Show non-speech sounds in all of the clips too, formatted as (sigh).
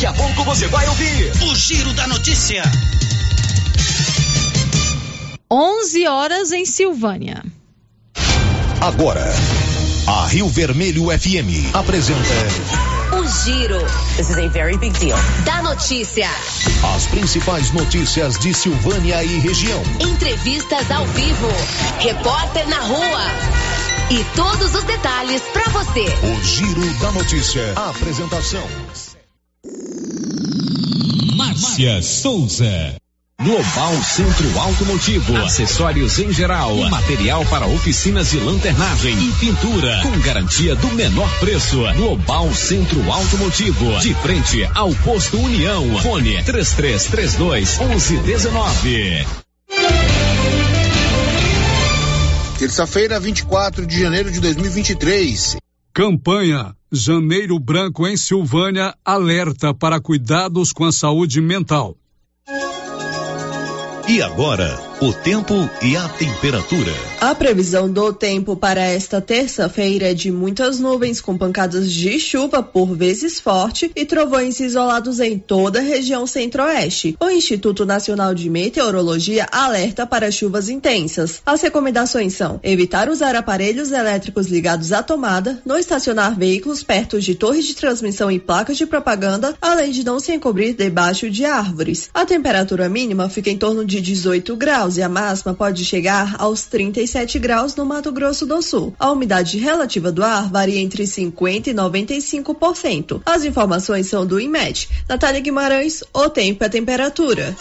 Daqui a pouco você vai ouvir o Giro da Notícia. 11 horas em Silvânia. Agora, a Rio Vermelho FM apresenta O Giro. This is a very big deal. Da notícia. as principais notícias de Silvânia e região. Entrevistas ao vivo. Repórter na rua. E todos os detalhes pra você. O Giro da Notícia. Apresentação. Márcia Souza. Global Centro Automotivo, acessórios em geral, material para oficinas de lanternagem e pintura, com garantia do menor preço. Global Centro Automotivo, de frente ao posto União. Fone 3332 1119. Terça-feira, 24 de janeiro de 2023. Campanha Janeiro Branco em Silvânia alerta para cuidados com a saúde mental. E agora, o tempo e a temperatura. A previsão do tempo para esta terça-feira é de muitas nuvens com pancadas de chuva, por vezes forte, e trovões isolados em toda a região centro-oeste. O Instituto Nacional de Meteorologia alerta para chuvas intensas. As recomendações são evitar usar aparelhos elétricos ligados à tomada, não estacionar veículos perto de torres de transmissão e placas de propaganda, além de não se encobrir debaixo de árvores. A temperatura mínima fica em torno de 18 graus e a máxima pode chegar aos 37 graus no Mato Grosso do Sul. A umidade relativa do ar varia entre 50% e 95%. As informações são do IMET. Natália Guimarães, o tempo e a temperatura.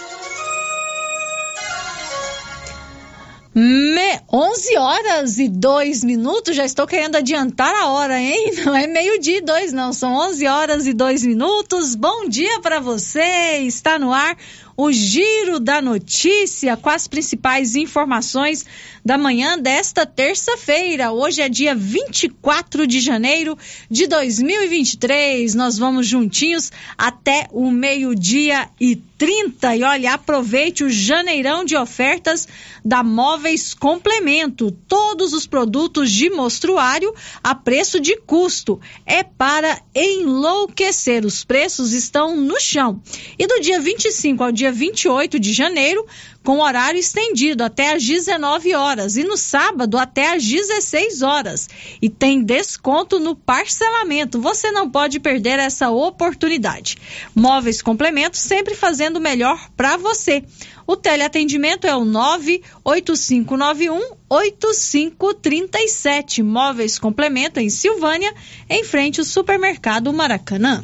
Me... 11 horas e 2 minutos, já estou querendo adiantar a hora, hein? (laughs) Não é meio-dia e dois, não, são 11 horas e 2 minutos. Bom dia para você, está no ar o Giro da Notícia com as principais informações da manhã desta terça-feira. Hoje é dia 24 de janeiro de 2023. Nós vamos juntinhos até o meio-dia e 30. E olha, aproveite o janeirão de ofertas da Móveis Complemento. Todos os produtos de mostruário a preço de custo. É para enlouquecer. Os preços estão no chão. E do dia 25 ao dia 28 de janeiro, com horário estendido até às 19 horas e no sábado até às 16 horas. E tem desconto no parcelamento. Você não pode perder essa oportunidade. Móveis Complemento sempre fazendo o melhor para você. O teleatendimento é o 98591 8537. Móveis Complemento em Silvânia, em frente ao supermercado Maracanã.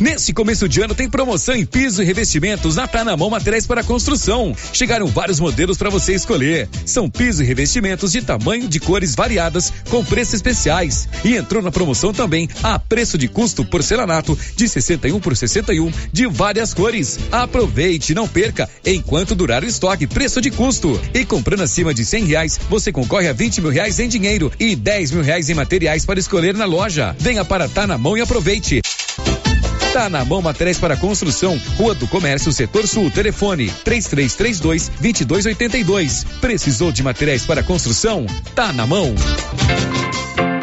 Nesse começo de ano tem promoção em piso e revestimentos na Tá na Mão Materiais para Construção. Chegaram vários modelos para você escolher. São piso e revestimentos de tamanho de cores variadas com preços especiais. E entrou na promoção também a preço de custo porcelanato de 61 por 61 de várias cores. Aproveite, não perca enquanto durar o estoque, preço de custo. E comprando acima de 100 reais, você concorre a 20 mil reais em dinheiro e 10 mil reais em materiais para escolher na loja. Venha para Tá na Mão e aproveite. Tá na mão materiais para construção, Rua do Comércio, Setor Sul, telefone 3332 2282. Precisou de materiais para construção? Tá na mão.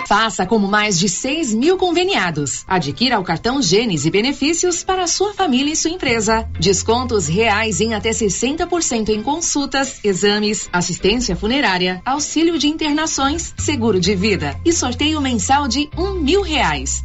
Faça como mais de 6 mil conveniados. Adquira o cartão Gênesis e benefícios para sua família e sua empresa. Descontos reais em até 60% em consultas, exames, assistência funerária, auxílio de internações, seguro de vida e sorteio mensal de um mil reais.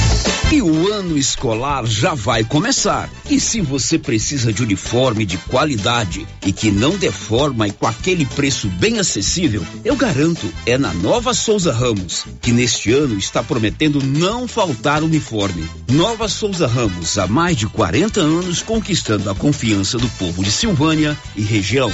E o ano escolar já vai começar. E se você precisa de uniforme de qualidade e que não deforma e com aquele preço bem acessível, eu garanto, é na Nova Souza Ramos, que neste ano está prometendo não faltar uniforme. Nova Souza Ramos, há mais de 40 anos conquistando a confiança do povo de Silvânia e região.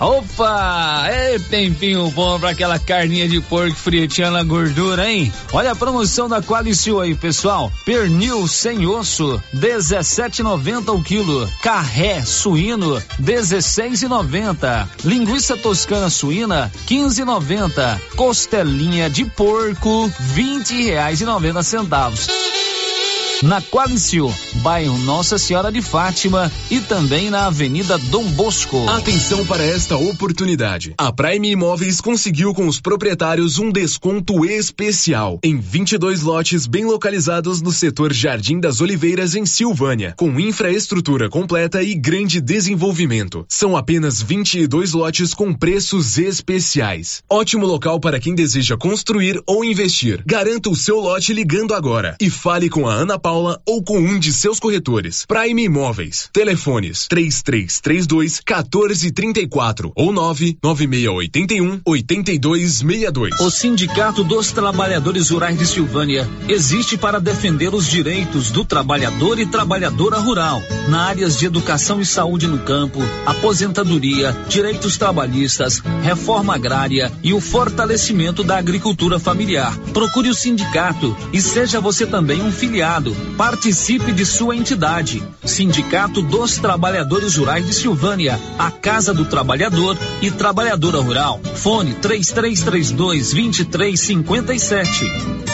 Opa! É tempinho bom pra aquela carninha de porco fritinha na gordura, hein? Olha a promoção da Qualicil aí, pessoal. Pernil sem osso, 17,90 o quilo. Carré suíno, 16,90. Linguiça toscana suína, 15,90. Costelinha de porco, 20 reais e 90 centavos na Qualicil, bairro Nossa Senhora de Fátima e também na Avenida Dom Bosco. Atenção para esta oportunidade. A Prime Imóveis conseguiu com os proprietários um desconto especial em 22 lotes bem localizados no setor Jardim das Oliveiras em Silvânia, com infraestrutura completa e grande desenvolvimento. São apenas 22 lotes com preços especiais. Ótimo local para quem deseja construir ou investir. Garanta o seu lote ligando agora e fale com a Ana Paula ou com um de seus corretores. Prime Imóveis. Telefones 3332 1434 ou 99681 8262. O Sindicato dos Trabalhadores Rurais de Silvânia existe para defender os direitos do trabalhador e trabalhadora rural na áreas de educação e saúde no campo, aposentadoria, direitos trabalhistas, reforma agrária e o fortalecimento da agricultura familiar. Procure o sindicato e seja você também um filiado Participe de sua entidade. Sindicato dos Trabalhadores Rurais de Silvânia, a Casa do Trabalhador e Trabalhadora Rural. Fone 3332 2357.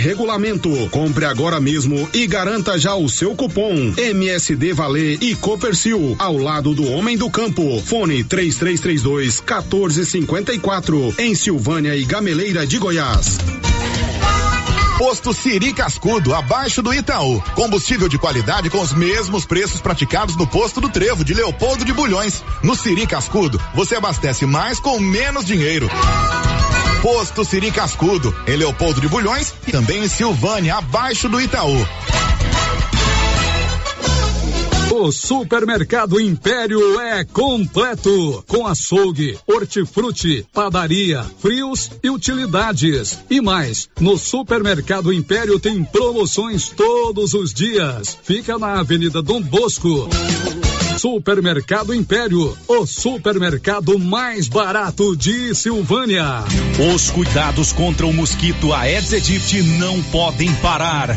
regulamento. Compre agora mesmo e garanta já o seu cupom MSD Valer e Copercil ao lado do homem do campo. Fone 3332 1454 em Silvânia e Gameleira de Goiás. Posto Siri Cascudo, abaixo do Itaú. Combustível de qualidade com os mesmos preços praticados no posto do Trevo de Leopoldo de Bulhões. No Siri Cascudo, você abastece mais com menos dinheiro. Posto Siri Cascudo, em Leopoldo de Bulhões e também em Silvânia, abaixo do Itaú. O Supermercado Império é completo, com açougue, hortifruti, padaria, frios e utilidades. E mais, no Supermercado Império tem promoções todos os dias. Fica na Avenida Dom Bosco. Supermercado Império, o supermercado mais barato de Silvânia. Os cuidados contra o mosquito Aedes aegypti não podem parar.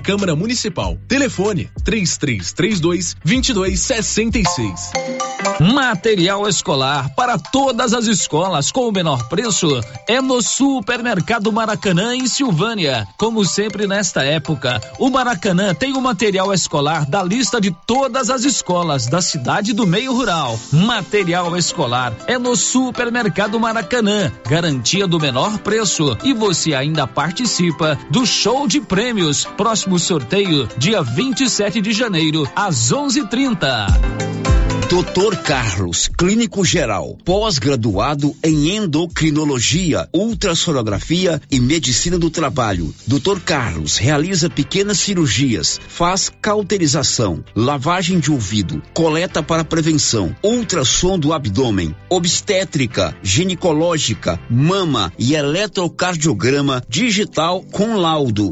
Câmara Municipal. Telefone 3332 2266. Material escolar para todas as escolas com o menor preço é no Supermercado Maracanã em Silvânia. Como sempre nesta época, o Maracanã tem o material escolar da lista de todas as escolas da cidade do meio rural. Material escolar é no Supermercado Maracanã, garantia do menor preço e você ainda participa do show de prêmios. Próximo sorteio dia 27 de janeiro às 11:30. Doutor Carlos, clínico geral, pós-graduado em endocrinologia, ultrassonografia e medicina do trabalho. Doutor Carlos realiza pequenas cirurgias, faz cauterização, lavagem de ouvido, coleta para prevenção, ultrassom do abdômen, obstétrica, ginecológica, mama e eletrocardiograma digital com laudo.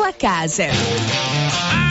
casa.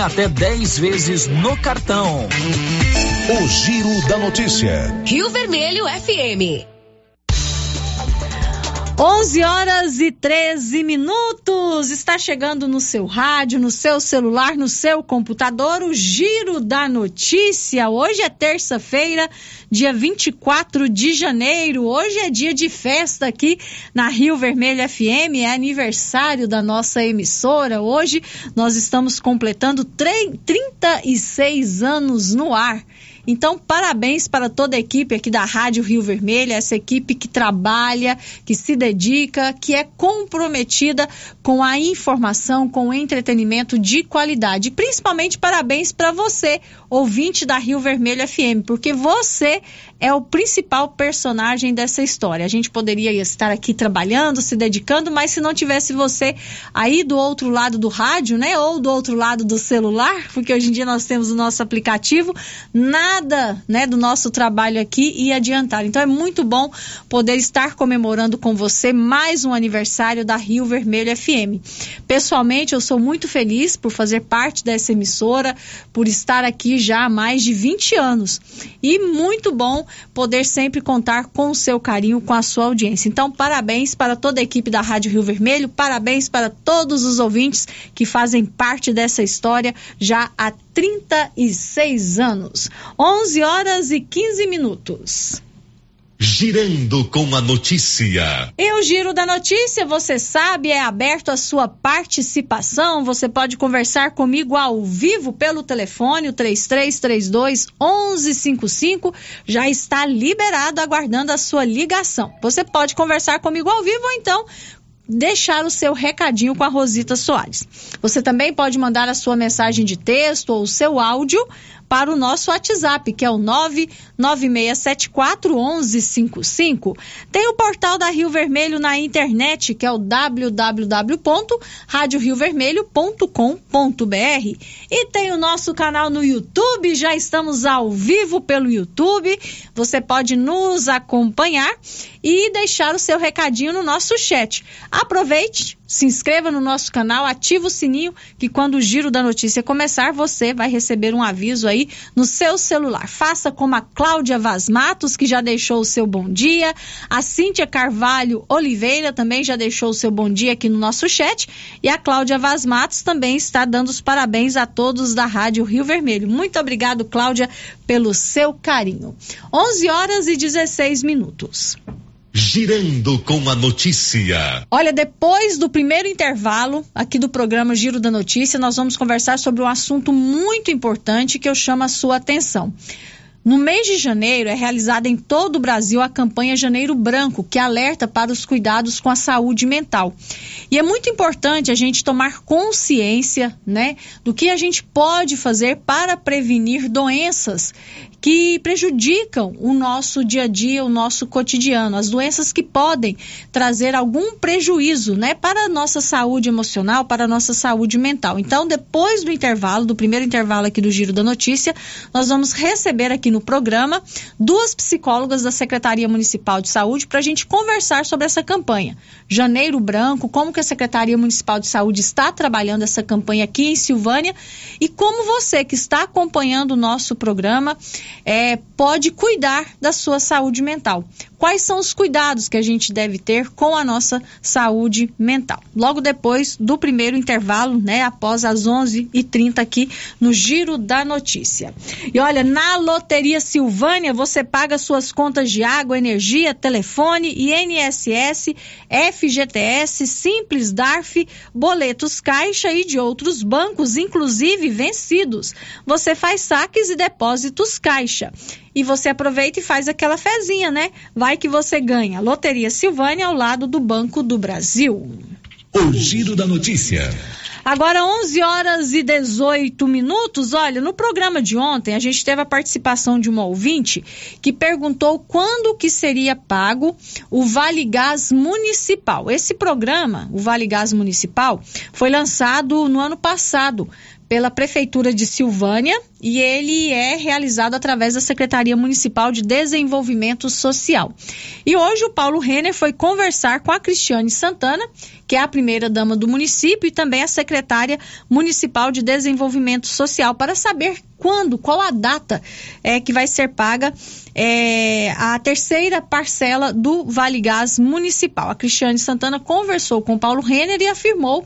até 10 vezes no cartão. O Giro da Notícia. Rio Vermelho FM. 11 horas e 13 minutos. Está chegando no seu rádio, no seu celular, no seu computador, o Giro da Notícia. Hoje é terça-feira, dia 24 de janeiro. Hoje é dia de festa aqui na Rio Vermelho FM. É aniversário da nossa emissora. Hoje nós estamos completando 36 anos no ar. Então, parabéns para toda a equipe aqui da Rádio Rio Vermelho, essa equipe que trabalha, que se dedica, que é comprometida com a informação, com o entretenimento de qualidade. E principalmente parabéns para você, ouvinte da Rio Vermelho FM, porque você é o principal personagem dessa história. A gente poderia estar aqui trabalhando, se dedicando, mas se não tivesse você aí do outro lado do rádio, né, ou do outro lado do celular, porque hoje em dia nós temos o nosso aplicativo, nada, né, do nosso trabalho aqui ia adiantar. Então é muito bom poder estar comemorando com você mais um aniversário da Rio Vermelho FM. Pessoalmente, eu sou muito feliz por fazer parte dessa emissora, por estar aqui já há mais de 20 anos. E muito bom poder sempre contar com o seu carinho, com a sua audiência. Então, parabéns para toda a equipe da Rádio Rio Vermelho, parabéns para todos os ouvintes que fazem parte dessa história já há 36 anos. 11 horas e 15 minutos. Girando com a notícia. E o Giro da Notícia, você sabe, é aberto a sua participação. Você pode conversar comigo ao vivo pelo telefone, o 3332 1155. Já está liberado, aguardando a sua ligação. Você pode conversar comigo ao vivo ou então deixar o seu recadinho com a Rosita Soares. Você também pode mandar a sua mensagem de texto ou o seu áudio para o nosso WhatsApp, que é o 996741155. Tem o portal da Rio Vermelho na internet, que é o www.radioriovermelho.com.br. E tem o nosso canal no YouTube, já estamos ao vivo pelo YouTube. Você pode nos acompanhar e deixar o seu recadinho no nosso chat. Aproveite, se inscreva no nosso canal, ative o sininho que quando o giro da notícia começar, você vai receber um aviso aí no seu celular. Faça como a Cláudia Vaz Matos, que já deixou o seu bom dia, a Cíntia Carvalho Oliveira também já deixou o seu bom dia aqui no nosso chat, e a Cláudia Vaz Matos também está dando os parabéns a todos da Rádio Rio Vermelho. Muito obrigado, Cláudia, pelo seu carinho. 11 horas e 16 minutos. Girando com a notícia. Olha, depois do primeiro intervalo aqui do programa Giro da Notícia, nós vamos conversar sobre um assunto muito importante que eu chamo a sua atenção. No mês de janeiro é realizada em todo o Brasil a campanha Janeiro Branco, que alerta para os cuidados com a saúde mental. E é muito importante a gente tomar consciência, né, do que a gente pode fazer para prevenir doenças que prejudicam o nosso dia a dia, o nosso cotidiano, as doenças que podem trazer algum prejuízo, né, para a nossa saúde emocional, para a nossa saúde mental. Então, depois do intervalo, do primeiro intervalo aqui do Giro da Notícia, nós vamos receber aqui no programa duas psicólogas da Secretaria Municipal de Saúde para a gente conversar sobre essa campanha. Janeiro Branco, como que a Secretaria Municipal de Saúde está trabalhando essa campanha aqui em Silvânia e como você que está acompanhando o nosso programa é, pode cuidar da sua saúde mental. Quais são os cuidados que a gente deve ter com a nossa saúde mental? Logo depois do primeiro intervalo, né, após as 11h30 aqui no Giro da Notícia. E olha, na Loteria Silvânia você paga suas contas de água, energia, telefone, INSS, FGTS, Simples, DARF, boletos Caixa e de outros bancos, inclusive vencidos. Você faz saques e depósitos Caixa e você aproveita e faz aquela fezinha, né? Vai que você ganha. Loteria Silvânia ao lado do Banco do Brasil. O Giro da Notícia. Agora 11 horas e 18 minutos. Olha, no programa de ontem a gente teve a participação de uma ouvinte que perguntou quando que seria pago o Vale Gás Municipal. Esse programa, o Vale Gás Municipal, foi lançado no ano passado pela Prefeitura de Silvânia e ele é realizado através da Secretaria Municipal de Desenvolvimento Social. E hoje o Paulo Renner foi conversar com a Cristiane Santana, que é a primeira dama do município e também a secretária municipal de Desenvolvimento Social, para saber quando, qual a data é que vai ser paga é, a terceira parcela do Vale Gás Municipal. A Cristiane Santana conversou com Paulo Renner e afirmou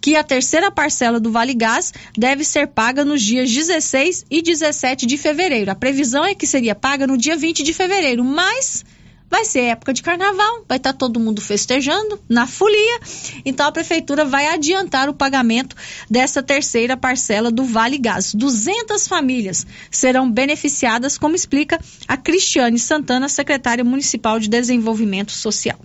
que a terceira parcela do Vale Gás deve ser paga nos dias 16 e 17 de fevereiro. A previsão é que seria paga no dia 20 de fevereiro, mas vai ser época de carnaval, vai estar tá todo mundo festejando na folia. Então a prefeitura vai adiantar o pagamento dessa terceira parcela do Vale Gás. 200 famílias serão beneficiadas, como explica a Cristiane Santana, secretária municipal de Desenvolvimento Social.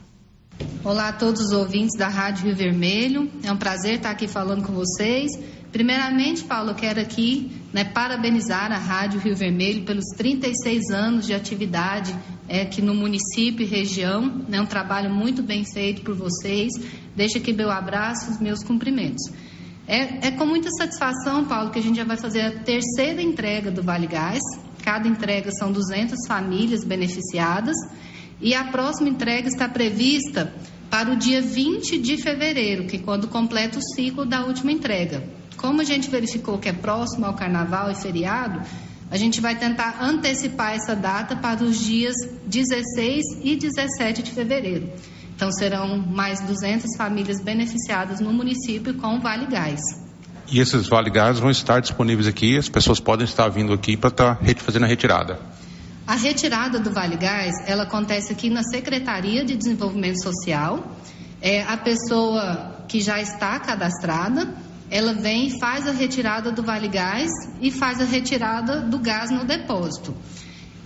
Olá a todos os ouvintes da Rádio Rio Vermelho. É um prazer estar aqui falando com vocês. Primeiramente, Paulo, eu quero aqui né, parabenizar a Rádio Rio Vermelho pelos 36 anos de atividade é, aqui no município e região. É um trabalho muito bem feito por vocês. Deixo aqui meu abraço e meus cumprimentos. É, é com muita satisfação, Paulo, que a gente já vai fazer a terceira entrega do Vale Gás. Cada entrega são 200 famílias beneficiadas. E a próxima entrega está prevista para o dia 20 de fevereiro, que é quando completa o ciclo da última entrega. Como a gente verificou que é próximo ao carnaval e feriado, a gente vai tentar antecipar essa data para os dias 16 e 17 de fevereiro. Então serão mais 200 famílias beneficiadas no município com o Vale Gás. E esses Vale Gás vão estar disponíveis aqui, as pessoas podem estar vindo aqui para estar fazendo a retirada. A retirada do Vale Gás, ela acontece aqui na Secretaria de Desenvolvimento Social. É, a pessoa que já está cadastrada, ela vem faz a retirada do Vale Gás e faz a retirada do gás no depósito.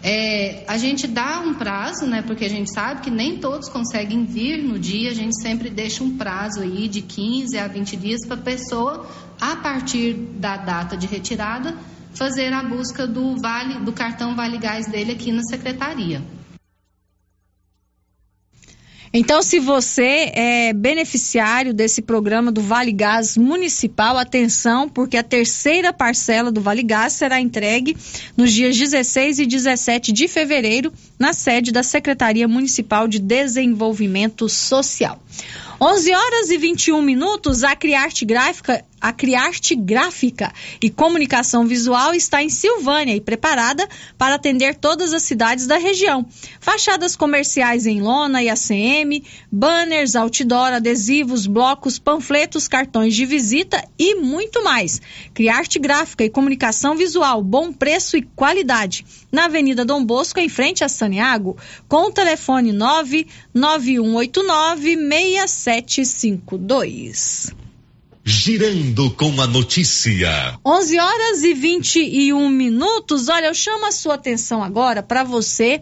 É, a gente dá um prazo, né? Porque a gente sabe que nem todos conseguem vir no dia, a gente sempre deixa um prazo aí de 15 a 20 dias para a pessoa, a partir da data de retirada, fazer a busca do vale, do cartão Vale Gás dele aqui na secretaria. Então, se você é beneficiário desse programa do Vale Gás Municipal, atenção, porque a terceira parcela do Vale Gás será entregue nos dias 16 e 17 de fevereiro na sede da Secretaria Municipal de Desenvolvimento Social. 11 horas e 21 minutos, a Criarte Gráfica a Criarte Gráfica e Comunicação Visual está em Silvânia e preparada para atender todas as cidades da região. Fachadas comerciais em lona e ACM, banners, outdoor, adesivos, blocos, panfletos, cartões de visita e muito mais. Criarte Gráfica e Comunicação Visual, bom preço e qualidade. Na Avenida Dom Bosco, em frente a Saniago, com o telefone 99189 6752 girando com a notícia. 11 horas e 21 minutos. Olha, eu chamo a sua atenção agora para você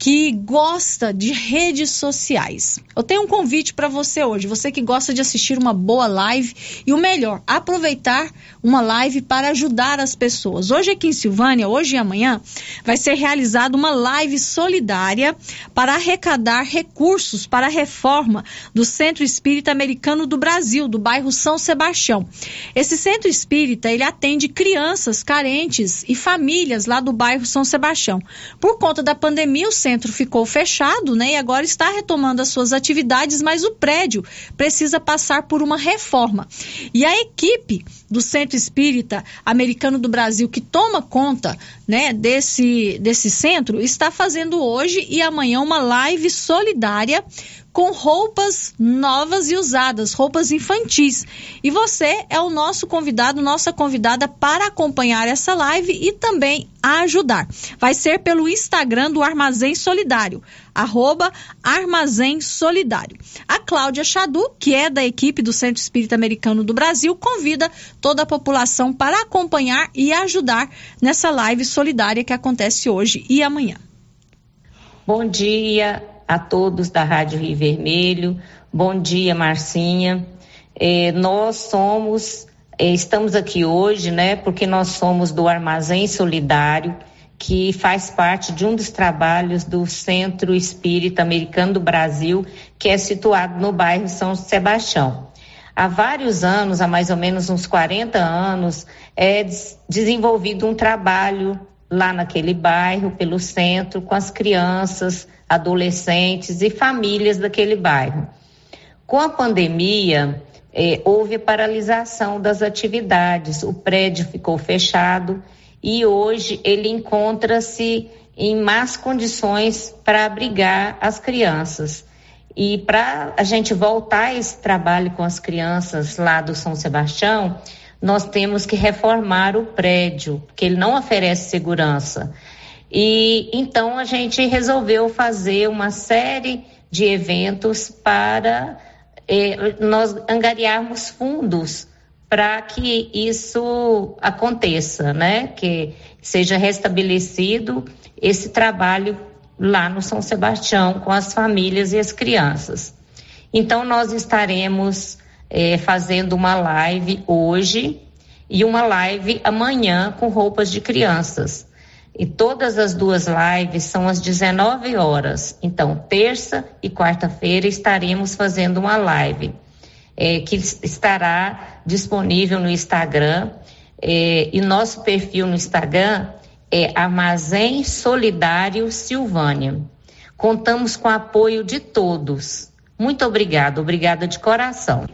que gosta de redes sociais. Eu tenho um convite para você hoje, você que gosta de assistir uma boa live e o melhor, aproveitar uma live para ajudar as pessoas. Hoje aqui em Silvânia, hoje e amanhã, vai ser realizada uma live solidária para arrecadar recursos para a reforma do Centro Espírita Americano do Brasil, do bairro São Sebastião. Esse centro espírita, ele atende crianças carentes e famílias lá do bairro São Sebastião. Por conta da pandemia, o centro ficou fechado, né? E agora está retomando as suas atividades, mas o prédio precisa passar por uma reforma. E a equipe do Centro Espírita Americano do Brasil que toma conta, né, desse desse centro está fazendo hoje e amanhã uma live solidária com roupas novas e usadas, roupas infantis. E você é o nosso convidado, nossa convidada para acompanhar essa live e também ajudar. Vai ser pelo Instagram do Armazém Solidário, arroba Armazém Solidário. A Cláudia Chadu, que é da equipe do Centro Espírita Americano do Brasil, convida toda a população para acompanhar e ajudar nessa live solidária que acontece hoje e amanhã. Bom dia, a todos da Rádio Rio Vermelho. Bom dia, Marcinha. É, nós somos, é, estamos aqui hoje, né, porque nós somos do Armazém Solidário, que faz parte de um dos trabalhos do Centro Espírita Americano do Brasil, que é situado no bairro São Sebastião. Há vários anos, há mais ou menos uns 40 anos, é desenvolvido um trabalho lá naquele bairro, pelo centro, com as crianças, adolescentes e famílias daquele bairro. Com a pandemia, eh, houve paralisação das atividades, o prédio ficou fechado e hoje ele encontra-se em más condições para abrigar as crianças. E para a gente voltar a esse trabalho com as crianças lá do São Sebastião, nós temos que reformar o prédio, porque ele não oferece segurança. E então a gente resolveu fazer uma série de eventos para eh, nós angariarmos fundos para que isso aconteça, né? Que seja restabelecido esse trabalho lá no São Sebastião com as famílias e as crianças. Então nós estaremos eh, fazendo uma live hoje e uma live amanhã com roupas de crianças. E todas as duas lives são às 19 horas. Então, terça e quarta-feira estaremos fazendo uma live é, que estará disponível no Instagram. É, e nosso perfil no Instagram é Armazém Solidário Silvânia. Contamos com o apoio de todos. Muito obrigada, obrigada de coração.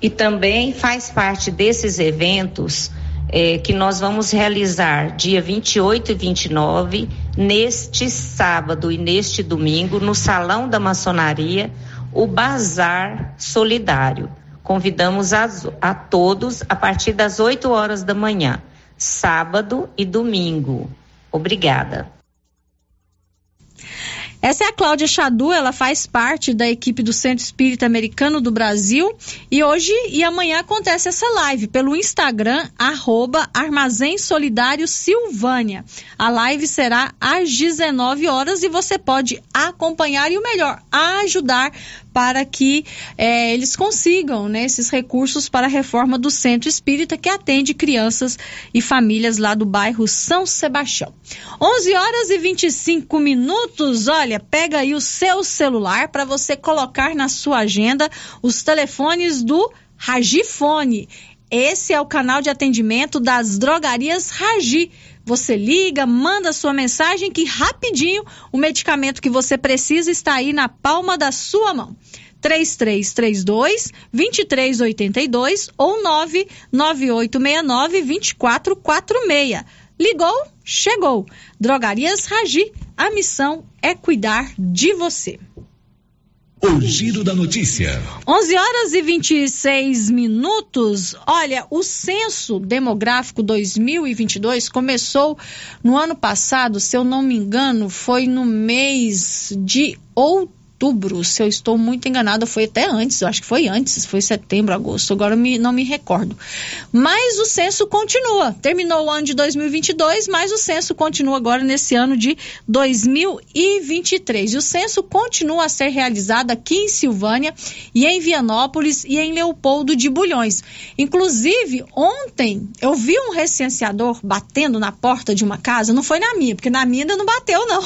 E também faz parte desses eventos é, que nós vamos realizar dia 28 e 29, neste sábado e neste domingo, no Salão da Maçonaria, o Bazar Solidário, Convidamos a, a todos a partir das 8 horas da manhã, sábado e domingo. Obrigada. Essa é a Cláudia Chadu, ela faz parte da equipe do Centro Espírita Americano do Brasil e hoje e amanhã acontece essa live pelo Instagram, arroba Armazém Solidário Silvânia. A live será às 19 horas e você pode acompanhar e o melhor, ajudar para que é, eles consigam né, esses recursos para a reforma do centro espírita que atende crianças e famílias lá do bairro São Sebastião. 11 horas e 25 minutos. Olha, pega aí o seu celular para você colocar na sua agenda os telefones do Ragifone. Esse é o canal de atendimento das drogarias Ragi. Você liga, manda sua mensagem que rapidinho o medicamento que você precisa está aí na palma da sua mão. 3332 2382 ou 99869 2446. Ligou? Chegou. Drogarias Ragi, a missão é cuidar de você. O giro da notícia. 11 horas e 26 minutos. Olha, o censo demográfico 2022 começou no ano passado, se eu não me engano, foi no mês de outubro outubro, se eu estou muito enganada, foi até antes, eu acho que foi antes, foi setembro, agosto, agora me, não me recordo. Mas o censo continua. Terminou o ano de 2022, mas o censo continua agora nesse ano de 2023. E o censo continua a ser realizado aqui em Silvânia e em Vianópolis e em Leopoldo de Bulhões. Inclusive, ontem eu vi um recenseador batendo na porta de uma casa, não foi na minha, porque na minha ainda não bateu, não.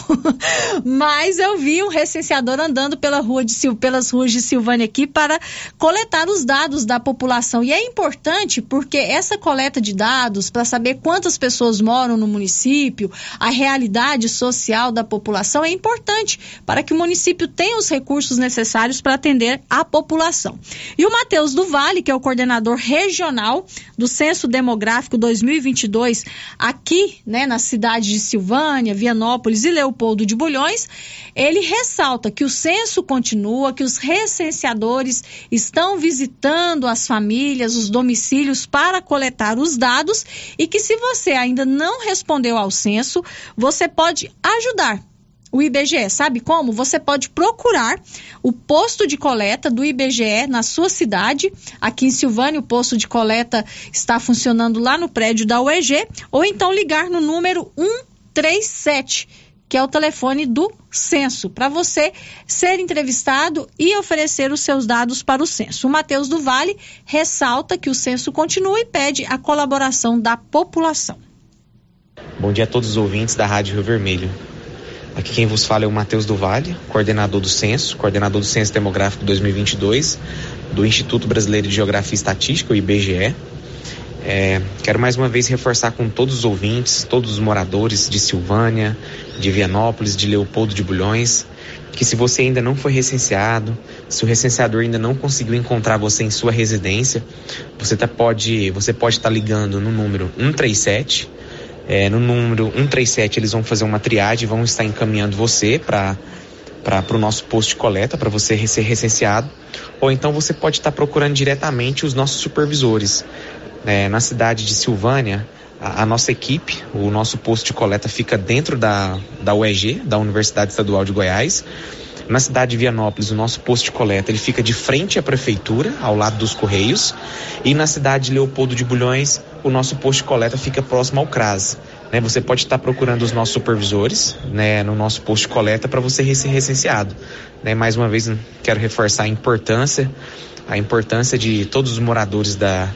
(laughs) mas eu vi um recenseador andando andando pela rua de, pelas ruas de Silvânia aqui para coletar os dados da população. E é importante porque essa coleta de dados, para saber quantas pessoas moram no município, a realidade social da população, é importante para que o município tenha os recursos necessários para atender a população. E o Matheus do Vale, que é o coordenador regional do Censo Demográfico 2022, aqui né, na cidade de Silvânia, Vianópolis e Leopoldo de Bulhões, ele ressalta que o censo continua, que os recenseadores estão visitando as famílias, os domicílios para coletar os dados e que se você ainda não respondeu ao censo, você pode ajudar o IBGE. Sabe como? Você pode procurar o posto de coleta do IBGE na sua cidade. Aqui em Silvânia, o posto de coleta está funcionando lá no prédio da UEG, ou então ligar no número 137 que é o telefone do censo, para você ser entrevistado e oferecer os seus dados para o censo. O Matheus do Vale ressalta que o censo continua e pede a colaboração da população. Bom dia a todos os ouvintes da Rádio Rio Vermelho. Aqui quem vos fala é o Matheus do Vale, coordenador do Censo, coordenador do Censo Demográfico 2022 do Instituto Brasileiro de Geografia e Estatística, o IBGE. É, quero mais uma vez reforçar com todos os ouvintes, todos os moradores de Silvânia, de Vianópolis, de Leopoldo de Bulhões, que se você ainda não foi recenseado, se o recenseador ainda não conseguiu encontrar você em sua residência, você tá, pode você pode estar tá ligando no número 137. É, no número 137 eles vão fazer uma triagem, vão estar encaminhando você para para o nosso posto de coleta, para você ser recenseado, ou então você pode estar tá procurando diretamente os nossos supervisores é, na cidade de Silvânia, a, a, nossa equipe, o nosso posto de coleta fica dentro da, da UEG, da Universidade Estadual de Goiás. Na cidade de Vianópolis, o nosso posto de coleta ele fica de frente à prefeitura, ao lado dos Correios. E na cidade de Leopoldo de Bulhões, o nosso posto de coleta fica próximo ao CRAS. Né, você pode estar procurando os nossos supervisores né, no nosso posto de coleta para você ser recenseado. Né, mais uma vez, quero reforçar a importância, a importância de todos os moradores da,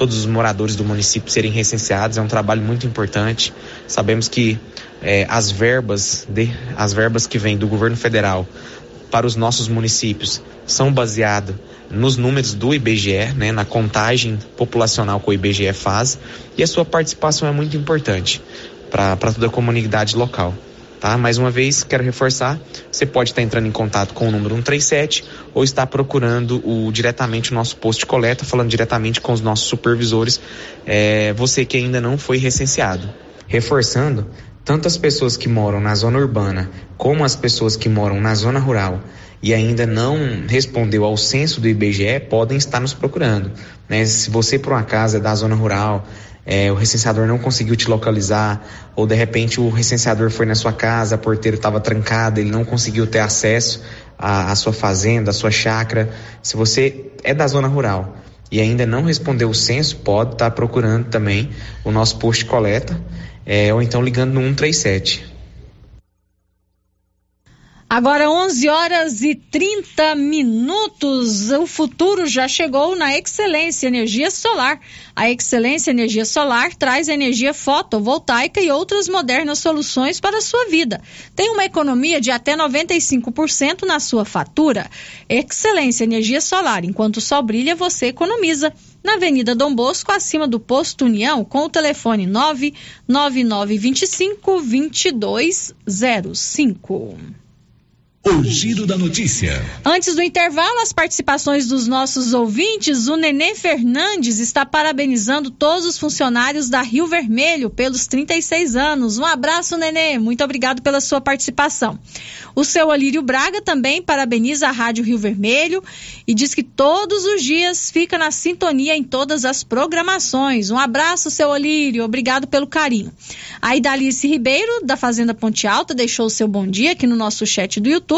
todos os moradores do município serem recenseados. É um trabalho muito importante. Sabemos que é, as verbas de, as verbas que vêm do governo federal para os nossos municípios são baseadas nos números do IBGE, né, na contagem populacional que o IBGE faz, e a sua participação é muito importante para toda a comunidade local. Tá? Mais uma vez, quero reforçar, você pode estar entrando em contato com o número 137 ou estar procurando o, diretamente o nosso posto de coleta, falando diretamente com os nossos supervisores, é, você que ainda não foi recenseado. Reforçando tanto as pessoas que moram na zona urbana como as pessoas que moram na zona rural e ainda não respondeu ao censo do IBGE podem estar nos procurando. Né? Se você, por um acaso, é da zona rural, é, o recenseador não conseguiu te localizar, ou de repente o recenseador foi na sua casa, a porteira estava trancada, ele não conseguiu ter acesso à, à sua fazenda, à sua chácara. Se você é da zona rural e ainda não respondeu o censo, pode estar procurando também o nosso posto de coleta, é, ou então ligando no 137. Agora 11 horas e 30 minutos. O futuro já chegou na Excelência Energia Solar. A Excelência Energia Solar traz energia fotovoltaica e outras modernas soluções para a sua vida. Tem uma economia de até 95% na sua fatura. Excelência Energia Solar. Enquanto o sol brilha, você economiza. Na Avenida Dom Bosco, acima do Posto União, com o telefone 99925 2205. O Giro da Notícia. Antes do intervalo, as participações dos nossos ouvintes, o Nenê Fernandes está parabenizando todos os funcionários da Rio Vermelho pelos 36 anos. Um abraço, Nenê. Muito obrigado pela sua participação. O seu Alírio Braga também parabeniza a Rádio Rio Vermelho e diz que todos os dias fica na sintonia em todas as programações. Um abraço, seu Alírio. Obrigado pelo carinho. A Idalice Ribeiro, da Fazenda Ponte Alta, deixou o seu bom dia aqui no nosso chat do YouTube.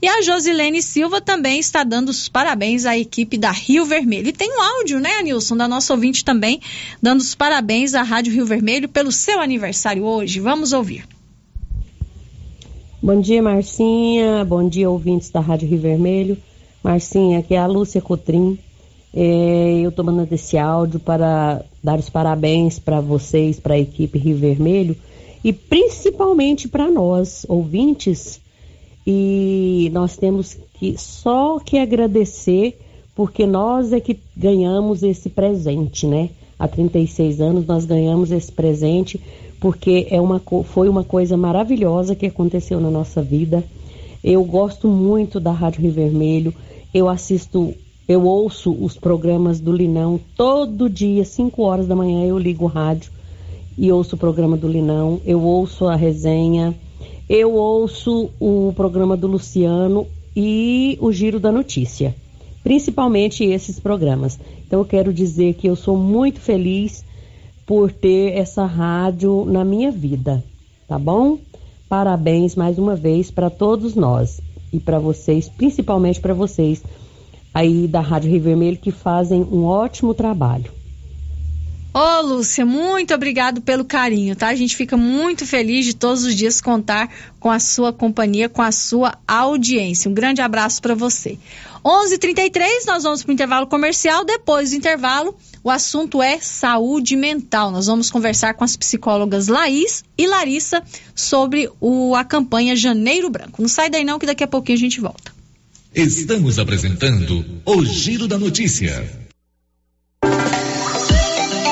E a Josilene Silva também está dando os parabéns à equipe da Rio Vermelho. E tem um áudio, né, Anilson, da nossa ouvinte também, dando os parabéns à Rádio Rio Vermelho pelo seu aniversário hoje. Vamos ouvir. Bom dia, Marcinha. Bom dia, ouvintes da Rádio Rio Vermelho. Marcinha, aqui é a Lúcia Cotrim. É, eu estou mandando esse áudio para dar os parabéns para vocês, para a equipe Rio Vermelho e principalmente para nós, ouvintes. E nós temos que só que agradecer, porque nós é que ganhamos esse presente, né? Há 36 anos nós ganhamos esse presente porque é uma, foi uma coisa maravilhosa que aconteceu na nossa vida. Eu gosto muito da Rádio Rio Vermelho. Eu assisto, eu ouço os programas do Linão todo dia, 5 horas da manhã eu ligo o rádio e ouço o programa do Linão. Eu ouço a resenha, eu ouço o programa do Luciano e o Giro da Notícia. Principalmente esses programas. Então eu quero dizer que eu sou muito feliz por ter essa rádio na minha vida, tá bom? Parabéns mais uma vez para todos nós e para vocês, principalmente para vocês aí da Rádio Rio Vermelho que fazem um ótimo trabalho. Ô, oh, Lúcia, muito obrigado pelo carinho, tá? A gente fica muito feliz de todos os dias contar com a sua companhia, com a sua audiência. Um grande abraço para você. 11:33 nós vamos para o intervalo comercial. Depois do intervalo, o assunto é saúde mental. Nós vamos conversar com as psicólogas Laís e Larissa sobre o, a campanha Janeiro Branco. Não sai daí não que daqui a pouquinho a gente volta. Estamos apresentando o Giro da Notícia.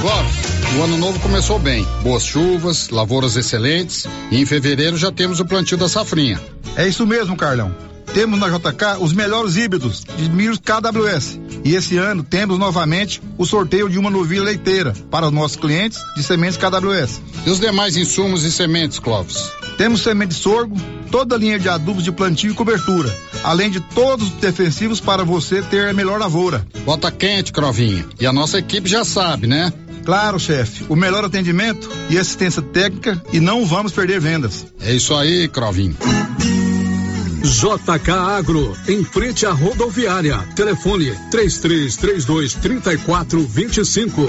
Clóvis, o ano novo começou bem. Boas chuvas, lavouras excelentes e em fevereiro já temos o plantio da safrinha. É isso mesmo, Carlão. Temos na JK os melhores híbridos de milho KWS. E esse ano temos novamente o sorteio de uma novilha leiteira para os nossos clientes de sementes KWS. E os demais insumos e sementes, Clóvis? Temos semente de sorgo, toda a linha de adubos de plantio e cobertura, além de todos os defensivos para você ter a melhor lavoura. Bota quente, Crovinha. E a nossa equipe já sabe, né? Claro, chefe, o melhor atendimento e assistência técnica e não vamos perder vendas. É isso aí, Crovinho. JK Agro, em frente à rodoviária. Telefone 3332 3425.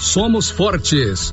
somos fortes.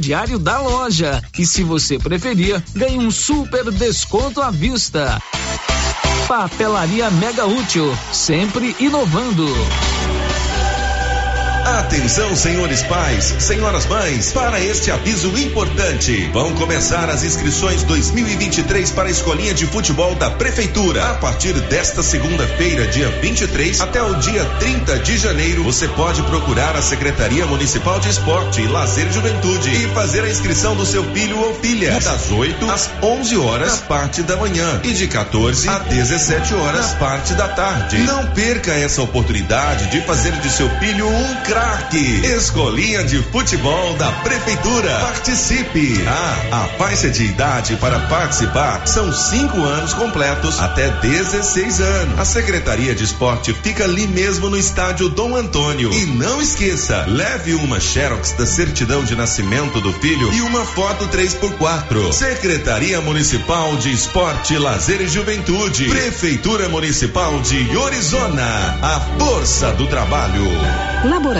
crediário da loja. E se você preferir, ganhe um super desconto à vista. Papelaria Mega Útil, sempre inovando. Atenção, senhores pais, senhoras mães, para este aviso importante. Vão começar as inscrições 2023 para a escolinha de futebol da prefeitura. A partir desta segunda-feira, dia 23, até o dia 30 de janeiro, você pode procurar a Secretaria Municipal de Esporte, Lazer e Juventude e fazer a inscrição do seu filho ou filha. Das 8 às 11 horas, parte da manhã, e de 14 a 17 horas, parte da tarde. Não perca essa oportunidade de fazer de seu filho um craque. Escolinha de futebol da Prefeitura. Participe. Ah, a faixa de idade para participar são cinco anos completos até 16 anos. A Secretaria de Esporte fica ali mesmo no estádio Dom Antônio. E não esqueça, leve uma Xerox da certidão de nascimento do filho e uma foto 3x4. Secretaria Municipal de Esporte, Lazer e Juventude. Prefeitura Municipal de Orizona. A força do trabalho. Laboratório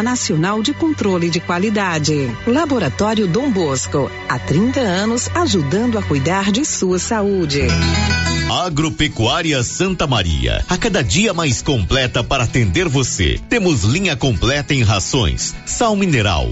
Nacional de Controle de Qualidade. Laboratório Dom Bosco, há 30 anos ajudando a cuidar de sua saúde. Agropecuária Santa Maria, a cada dia mais completa para atender você. Temos linha completa em rações, sal mineral,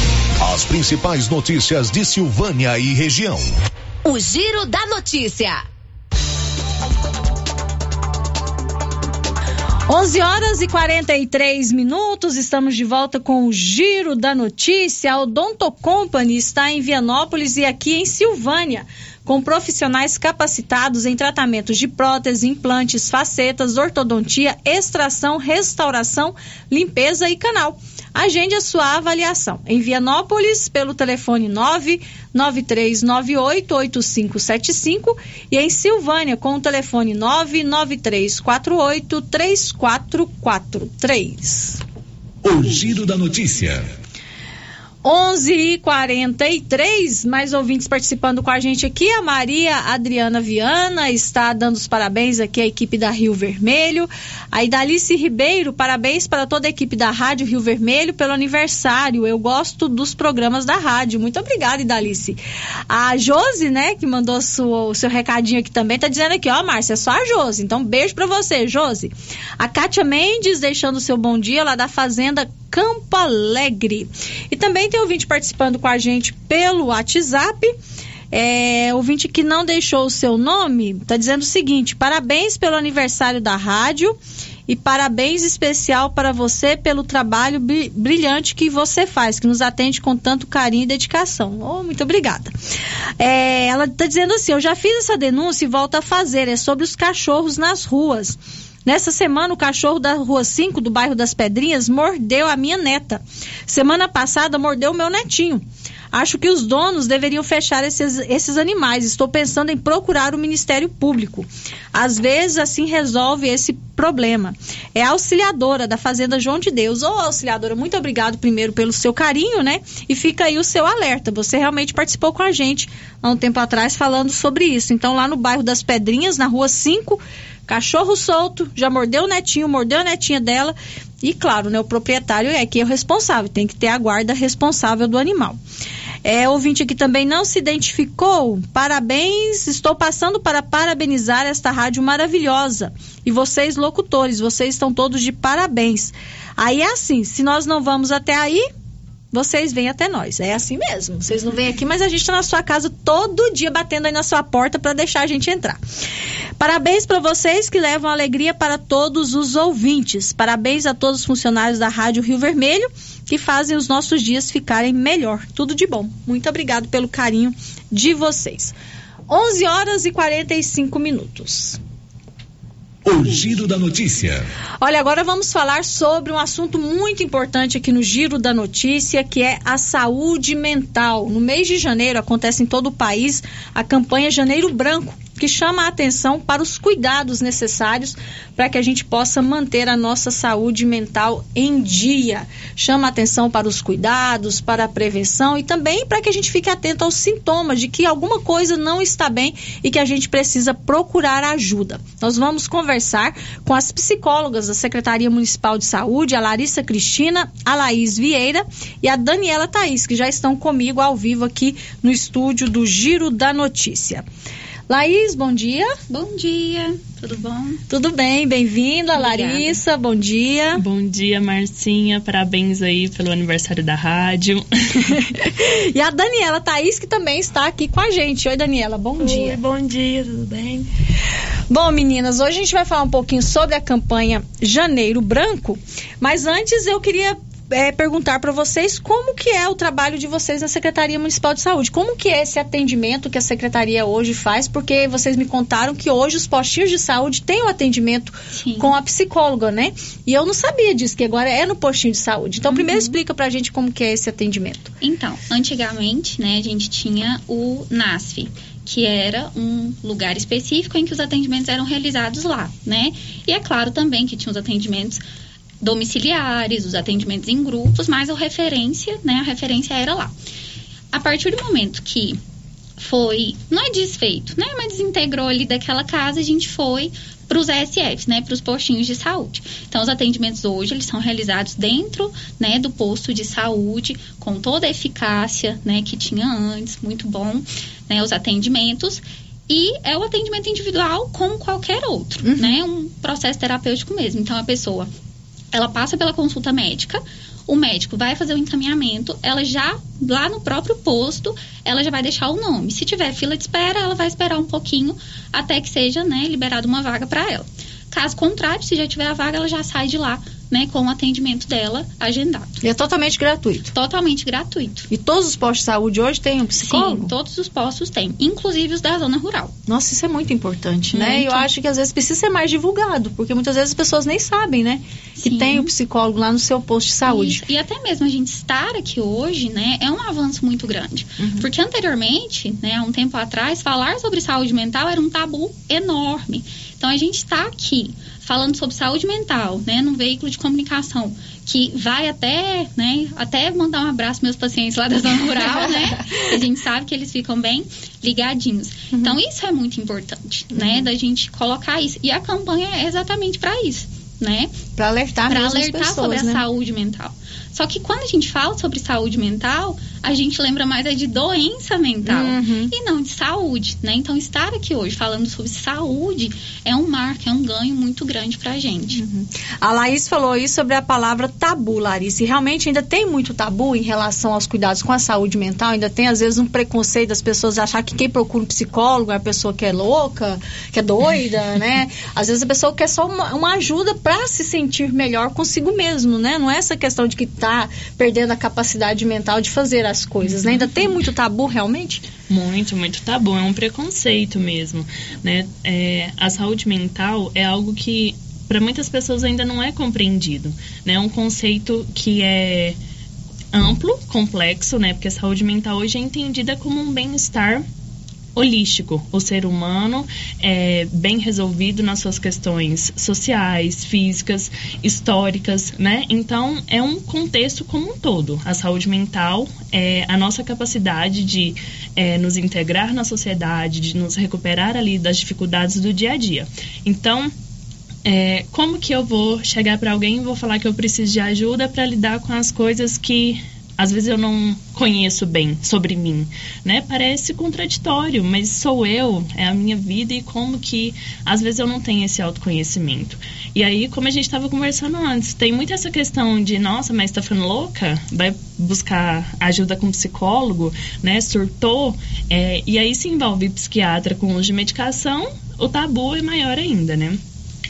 As principais notícias de Silvânia e região. O Giro da Notícia. 11 horas e 43 minutos, estamos de volta com o Giro da Notícia. A Odonto Company está em Vianópolis e aqui em Silvânia, com profissionais capacitados em tratamentos de prótese, implantes, facetas, ortodontia, extração, restauração, limpeza e canal. Agende a sua avaliação. Em Vianópolis, pelo telefone 993988575 e em Silvânia, com o telefone 993483443. O Giro da Notícia. 11 e 43 mais ouvintes participando com a gente aqui. A Maria Adriana Viana está dando os parabéns aqui à equipe da Rio Vermelho. A Idalice Ribeiro, parabéns para toda a equipe da Rádio Rio Vermelho pelo aniversário. Eu gosto dos programas da rádio. Muito obrigada, Idalice. A Josi, né, que mandou sua, o seu recadinho aqui também, tá dizendo aqui, ó, Márcia, é só a Josi. Então, beijo para você, Josi. A Kátia Mendes deixando o seu bom dia lá da Fazenda Campo Alegre. E também tem ouvinte participando com a gente pelo WhatsApp. É, ouvinte que não deixou o seu nome, está dizendo o seguinte: parabéns pelo aniversário da rádio e parabéns especial para você pelo trabalho bri- brilhante que você faz, que nos atende com tanto carinho e dedicação. Oh, muito obrigada. É, ela está dizendo assim: eu já fiz essa denúncia e volto a fazer, é sobre os cachorros nas ruas. Nessa semana, o cachorro da Rua 5, do bairro das Pedrinhas, mordeu a minha neta. Semana passada, mordeu o meu netinho. Acho que os donos deveriam fechar esses, esses animais. Estou pensando em procurar o Ministério Público. Às vezes, assim resolve esse problema. É auxiliadora da Fazenda João de Deus. Ô, auxiliadora, muito obrigado primeiro pelo seu carinho, né? E fica aí o seu alerta. Você realmente participou com a gente há um tempo atrás falando sobre isso. Então, lá no bairro das Pedrinhas, na Rua 5, cachorro solto, já mordeu o netinho, mordeu a netinha dela. E claro, né, o proprietário é que é o responsável, tem que ter a guarda responsável do animal. É, ouvinte aqui também não se identificou. Parabéns, estou passando para parabenizar esta rádio maravilhosa. E vocês, locutores, vocês estão todos de parabéns. Aí é assim, se nós não vamos até aí, vocês vêm até nós. É assim mesmo. Vocês não vêm aqui, mas a gente está na sua casa todo dia batendo aí na sua porta para deixar a gente entrar. Parabéns para vocês que levam alegria para todos os ouvintes. Parabéns a todos os funcionários da Rádio Rio Vermelho que fazem os nossos dias ficarem melhor. Tudo de bom. Muito obrigado pelo carinho de vocês. 11 horas e 45 minutos. O Giro da Notícia. Olha, agora vamos falar sobre um assunto muito importante aqui no Giro da Notícia, que é a saúde mental. No mês de janeiro acontece em todo o país a campanha Janeiro Branco, que chama a atenção para os cuidados necessários para que a gente possa manter a nossa saúde mental em dia. Chama a atenção para os cuidados, para a prevenção e também para que a gente fique atento aos sintomas de que alguma coisa não está bem e que a gente precisa procurar ajuda. Nós vamos conversar com as psicólogas da Secretaria Municipal de Saúde, a Larissa Cristina, a Laís Vieira e a Daniela Thaís, que já estão comigo ao vivo aqui no estúdio do Giro da Notícia. Laís, bom dia. Bom dia, tudo bom? Tudo bem, bem-vinda. Larissa, bom dia. Bom dia, Marcinha, parabéns aí pelo aniversário da rádio. (laughs) E a Daniela Thaís, que também está aqui com a gente. Oi, Daniela, bom Oi, dia. bom dia, tudo bem? Bom, meninas, hoje a gente vai falar um pouquinho sobre a campanha Janeiro Branco, mas antes eu queria é, perguntar para vocês como que é o trabalho de vocês na Secretaria Municipal de Saúde. Como que é esse atendimento que a Secretaria hoje faz? Porque vocês me contaram que hoje os postinhos de saúde têm o atendimento com a psicóloga, né? E eu não sabia disso, que agora é no postinho de saúde. Então, primeiro explica pra gente como que é esse atendimento. Então, antigamente, né, a gente tinha o NASF, que era um lugar específico em que os atendimentos eram realizados lá, né? E é claro também que tinha os atendimentos domiciliares, os atendimentos em grupos, mas a referência, né, a referência era lá. A partir do momento que foi, não é desfeito, né, mas desintegrou ali daquela casa, a gente foi para os ESFs, né, para os postinhos de saúde. Então, os atendimentos hoje eles são realizados dentro, né, do posto de saúde, com toda a eficácia, né, que tinha antes, muito bom, né, os atendimentos. E é o atendimento individual como qualquer outro, né, um processo terapêutico mesmo. Então, a pessoa ela passa pela consulta médica, o médico vai fazer o encaminhamento, ela já, lá no próprio posto, ela já vai deixar o nome. Se tiver fila de espera, ela vai esperar um pouquinho até que seja, né, liberada uma vaga para ela. Caso contrário, se já tiver a vaga, ela já sai de lá, né, com o atendimento dela agendado. E é totalmente gratuito? Totalmente gratuito. E todos os postos de saúde hoje têm um psicólogo? Sim, todos os postos têm, inclusive os da zona rural. Nossa, isso é muito importante, né? Muito. Eu acho que às vezes precisa ser mais divulgado, porque muitas vezes as pessoas nem sabem, né? Que Sim. tem o psicólogo lá no seu posto de saúde. Isso. E até mesmo a gente estar aqui hoje, né, é um avanço muito grande. Uhum. Porque anteriormente, né, há um tempo atrás, falar sobre saúde mental era um tabu enorme. Então a gente está aqui falando sobre saúde mental, né, num veículo de comunicação que vai até, né, até mandar um abraço meus pacientes lá da zona (laughs) rural, né? A gente sabe que eles ficam bem ligadinhos. Uhum. Então isso é muito importante, né, da gente colocar isso. E a campanha é exatamente para isso, né? Para alertar as alertar pessoas, sobre a né? saúde mental. Só que quando a gente fala sobre saúde mental, a gente lembra mais é de doença mental Uhum. e não de saúde, né? Então estar aqui hoje falando sobre saúde é um marco, é um ganho muito grande pra gente. A Laís falou aí sobre a palavra tabu, Larissa. E realmente ainda tem muito tabu em relação aos cuidados com a saúde mental. Ainda tem, às vezes, um preconceito das pessoas achar que quem procura um psicólogo é a pessoa que é louca, que é doida, (laughs) né? Às vezes a pessoa quer só uma, uma ajuda para se sentir melhor consigo mesmo, né? Não é essa questão de que tá perdendo a capacidade mental de fazer as coisas, né? Ainda tem muito tabu, realmente? Muito, muito tabu. É um preconceito mesmo, né? É, a saúde mental é algo que para muitas pessoas ainda não é compreendido, né? É um conceito que é amplo, complexo, né? Porque a saúde mental hoje é entendida como um bem-estar holístico. O ser humano é bem resolvido nas suas questões sociais, físicas, históricas, né? Então, é um contexto como um todo. A saúde mental é a nossa capacidade de é, nos integrar na sociedade, de nos recuperar ali das dificuldades do dia a dia. Então, é, como que eu vou chegar para alguém e vou falar que eu preciso de ajuda para lidar com as coisas que às vezes eu não conheço bem sobre mim, né? Parece contraditório, mas sou eu, é a minha vida e como que às vezes eu não tenho esse autoconhecimento. E aí, como a gente estava conversando antes, tem muito essa questão de, nossa, mas tá ficando louca? Vai buscar ajuda com psicólogo, né? Surtou? É, e aí se envolve psiquiatra com uso de medicação, o tabu é maior ainda, né?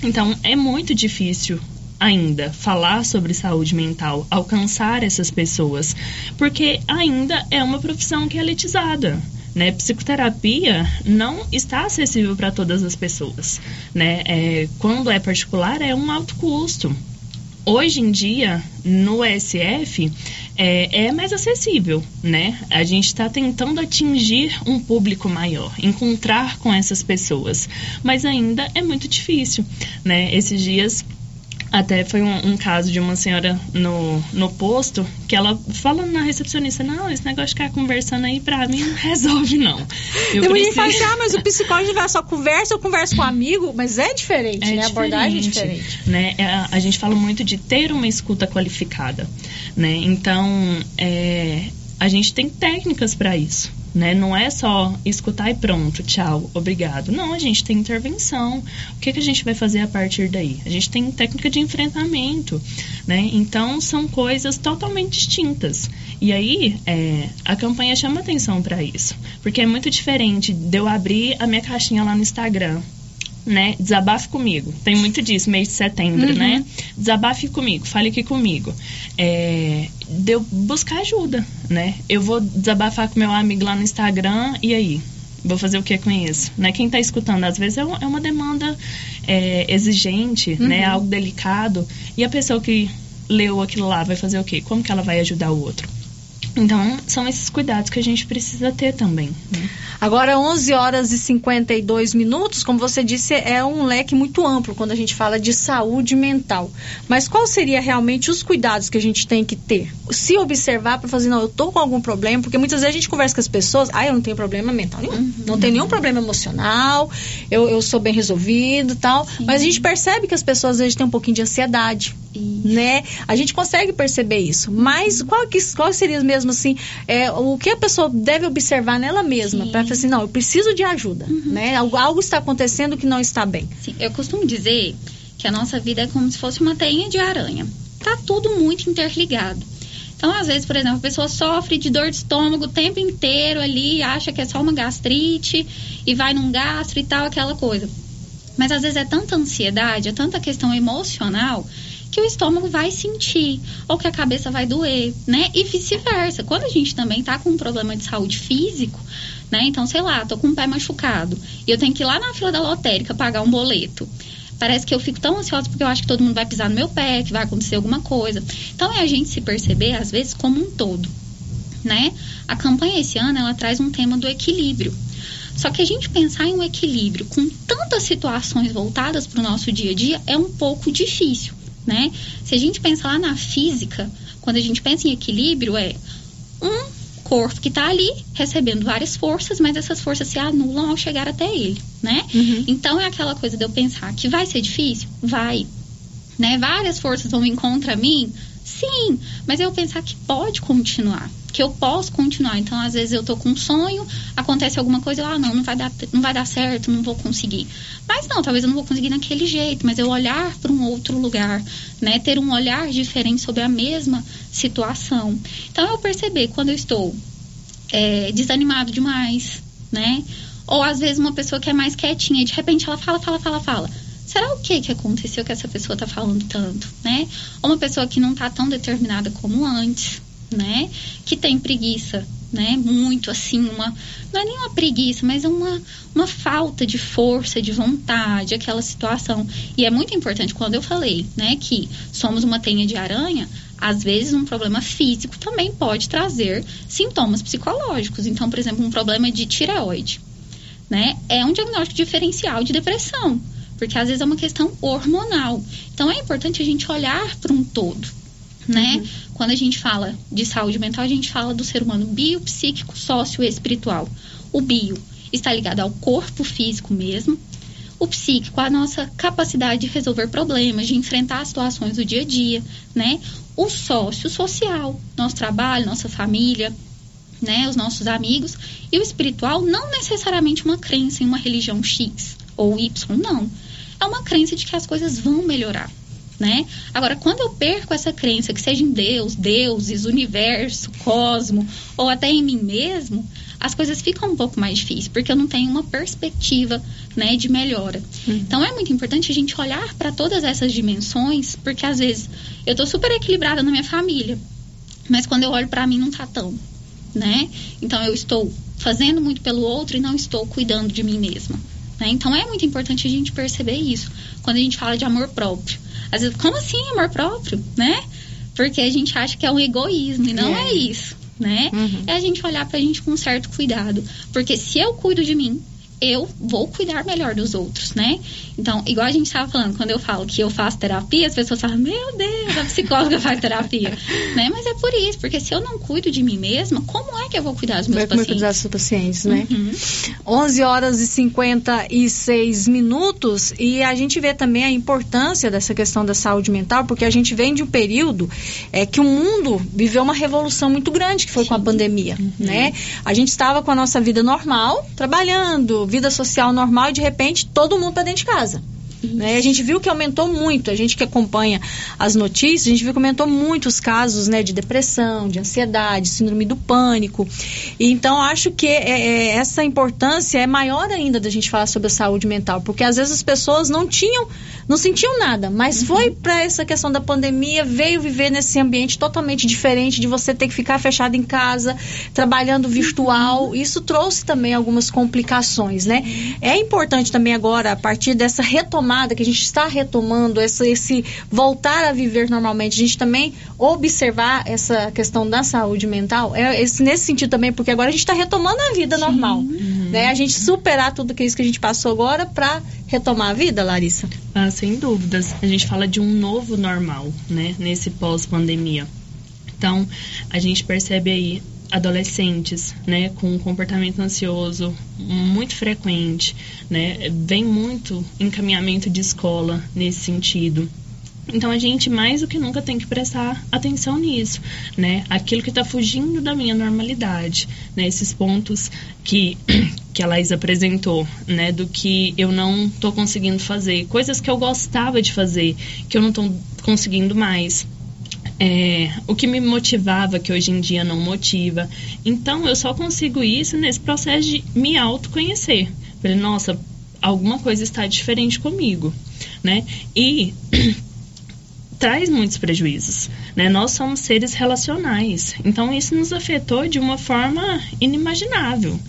Então, é muito difícil ainda falar sobre saúde mental, alcançar essas pessoas, porque ainda é uma profissão que é elitizada. Né? Psicoterapia não está acessível para todas as pessoas. Né? É, quando é particular, é um alto custo. Hoje em dia, no SF, é, é mais acessível, né? A gente está tentando atingir um público maior, encontrar com essas pessoas, mas ainda é muito difícil, né? Esses dias até foi um, um, caso de uma senhora no, no posto que ela falando na recepcionista, não, esse negócio de ficar conversando aí pra mim não resolve, não. (laughs) Eu Tem preciso... fala assim, ah, mas o (laughs) psicólogo vai só conversa, eu converso com um amigo, mas é diferente, é né? Diferente, a abordagem é diferente. Né? A, a, gente fala muito de ter uma escuta qualificada, né? Então, é, a gente tem técnicas para isso né? Não é só escutar e pronto, tchau, obrigado. Não, a gente tem intervenção. O que, que a gente vai fazer a partir daí? A gente tem técnica de enfrentamento, né? Então são coisas totalmente distintas. E aí é, a campanha chama atenção para isso, porque é muito diferente de eu abrir a minha caixinha lá no Instagram né? Desabafe comigo. Tem muito disso, mês de setembro, Uhum. né? Desabafe comigo, fale aqui comigo. É, de eu buscar ajuda, né? Eu vou desabafar com meu amigo lá no Instagram, e aí? Vou fazer o que com isso? Né? Quem está escutando, às vezes é, um- é uma demanda é, exigente, né? Uhum. Algo delicado. E a pessoa que leu aquilo lá vai fazer o quê? Como que ela vai ajudar o outro? Então, são esses cuidados que a gente precisa ter também. né? Agora, 11 horas e 52 minutos, como você disse, é um leque muito amplo quando a gente fala de saúde mental. Mas qual seria realmente os cuidados que a gente tem que ter? Se observar para fazer, não, eu tô com algum problema, porque muitas vezes a gente conversa com as pessoas, ah, eu não tenho problema mental nenhum, não tenho nenhum problema emocional, eu, eu sou bem resolvido tal. Mas a gente percebe que as pessoas às vezes têm um pouquinho de ansiedade, né? A gente consegue perceber isso. Mas qual, que, qual seria mesmo assim, é, o que a pessoa deve observar nela mesma para falar assim, não, eu preciso de ajuda, né? Algo, algo está acontecendo que não está bem. Sim, eu costumo dizer que a nossa vida é como se fosse uma teinha de aranha. Tá tudo muito interligado. Então, às vezes, por exemplo, a pessoa sofre de dor de estômago o tempo inteiro ali, acha que é só uma gastrite e vai num gastro e tal, aquela coisa. Mas às vezes é tanta ansiedade, é tanta questão emocional que o estômago vai sentir ou que a cabeça vai doer, né? E vice-versa. Quando a gente também tá com um problema de saúde físico, né? Então, sei lá, tô com o pé machucado e eu tenho que ir lá na fila da lotérica pagar um boleto. Parece que eu fico tão ansiosa porque eu acho que todo mundo vai pisar no meu pé, que vai acontecer alguma coisa. Então, é a gente se perceber, às vezes, como um todo, né? A campanha esse ano, ela traz um tema do equilíbrio. Só que a gente pensar em um equilíbrio com tantas situações voltadas para o nosso dia a dia é um pouco difícil, né? Se a gente pensar lá na física, quando a gente pensa em equilíbrio, é um corpo que está ali recebendo várias forças, mas essas forças se anulam ao chegar até ele, né? Então é aquela coisa de eu pensar que vai ser difícil? Vai. Né? Várias forças vão vir contra mim? Sim, mas eu pensar que pode continuar, que eu posso continuar. Então, às vezes eu tô com um sonho, acontece alguma coisa, eu, ah, não, não vai dar, não vai dar certo, não vou conseguir. Mas não, talvez eu não vou conseguir naquele jeito, mas eu olhar para um outro lugar, né, ter um olhar diferente sobre a mesma situação. Então, eu perceber quando eu estou é, desanimado demais, né? Ou às vezes uma pessoa que é mais quietinha, de repente ela fala, fala, fala, fala. Será o que que aconteceu que essa pessoa tá falando tanto, né? Ou uma pessoa que não tá tão determinada como antes, né? Que tem preguiça, né? Muito assim, uma não é nem uma preguiça, mas é uma uma falta de força, de vontade, aquela situação. E é muito importante quando eu falei, né, que somos uma teia de aranha, às vezes um problema físico também pode trazer sintomas psicológicos. Então, por exemplo, um problema de tireoide, né? É um diagnóstico diferencial de depressão, porque às vezes é uma questão hormonal. Então, é importante a gente olhar para um todo, né? Uhum. Quando a gente fala de saúde mental, a gente fala do ser humano biopsíquico, sócio espiritual. O bio está ligado ao corpo físico mesmo, o psíquico, a nossa capacidade de resolver problemas, de enfrentar situações do dia a dia, né? O sócio social, nosso trabalho, nossa família, né? Os nossos amigos. E o espiritual, não necessariamente uma crença em uma religião X ou Y, não. É uma crença de que as coisas vão melhorar. Né? Agora, quando eu perco essa crença, que seja em Deus, deuses, universo, cosmo, ou até em mim mesmo, as coisas ficam um pouco mais difíceis, porque eu não tenho uma perspectiva né, de melhora. Uhum. Então é muito importante a gente olhar para todas essas dimensões, porque às vezes eu tô super equilibrada na minha família, mas quando eu olho para mim não tá tão, né? Então eu estou fazendo muito pelo outro e não estou cuidando de mim mesma. Né? Então é muito importante a gente perceber isso quando a gente fala de amor próprio. Às vezes, como assim amor próprio, né? Porque a gente acha que é um egoísmo e não é, é isso né? Uhum. É a gente olhar pra gente com um certo cuidado. Porque se eu cuido de mim, eu vou cuidar melhor dos outros, né? Então, igual a gente estava falando, quando eu falo que eu faço terapia, as pessoas falam, meu Deus, a psicóloga (laughs) faz terapia, né? Mas é por isso, porque se eu não cuido de mim mesma, como é que eu vou cuidar dos meus Vai pacientes? Cuidar dos pacientes, né? Uhum. 11 horas e 56 minutos e a gente vê também a importância dessa questão da saúde mental, porque a gente vem de um período é, que o mundo viveu uma revolução muito grande, que foi Sim. com a pandemia, uhum. né? A gente estava com a nossa vida normal, trabalhando, vida social normal e de repente todo mundo para dentro de casa. Né? A gente viu que aumentou muito, a gente que acompanha as notícias, a gente viu que aumentou muito os casos né, de depressão, de ansiedade, síndrome do pânico. E, então, acho que é, é, essa importância é maior ainda da gente falar sobre a saúde mental, porque às vezes as pessoas não tinham, não sentiam nada, mas uhum. foi para essa questão da pandemia, veio viver nesse ambiente totalmente diferente de você ter que ficar fechado em casa, trabalhando virtual. Uhum. Isso trouxe também algumas complicações, né? É importante também agora, a partir dessa retomada que a gente está retomando, esse, esse voltar a viver normalmente, a gente também observar essa questão da saúde mental, é esse, nesse sentido também, porque agora a gente está retomando a vida normal. Uhum. Né? A gente superar tudo que, isso que a gente passou agora para retomar a vida, Larissa? Ah, sem dúvidas. A gente fala de um novo normal, né? Nesse pós-pandemia. Então, a gente percebe aí adolescentes, né, com um comportamento ansioso muito frequente, né, vem muito encaminhamento de escola nesse sentido. Então a gente mais do que nunca tem que prestar atenção nisso, né? Aquilo que está fugindo da minha normalidade, né? Esses pontos que (clears throat) que a Laís apresentou, né? Do que eu não estou conseguindo fazer, coisas que eu gostava de fazer, que eu não estou conseguindo mais é, o que me motivava, que hoje em dia não motiva. Então, eu só consigo isso nesse processo de me autoconhecer. Falei, nossa, alguma coisa está diferente comigo, né? E (clears throat) traz muitos prejuízos, né? Nós somos seres relacionais, então isso nos afetou de uma forma inimaginável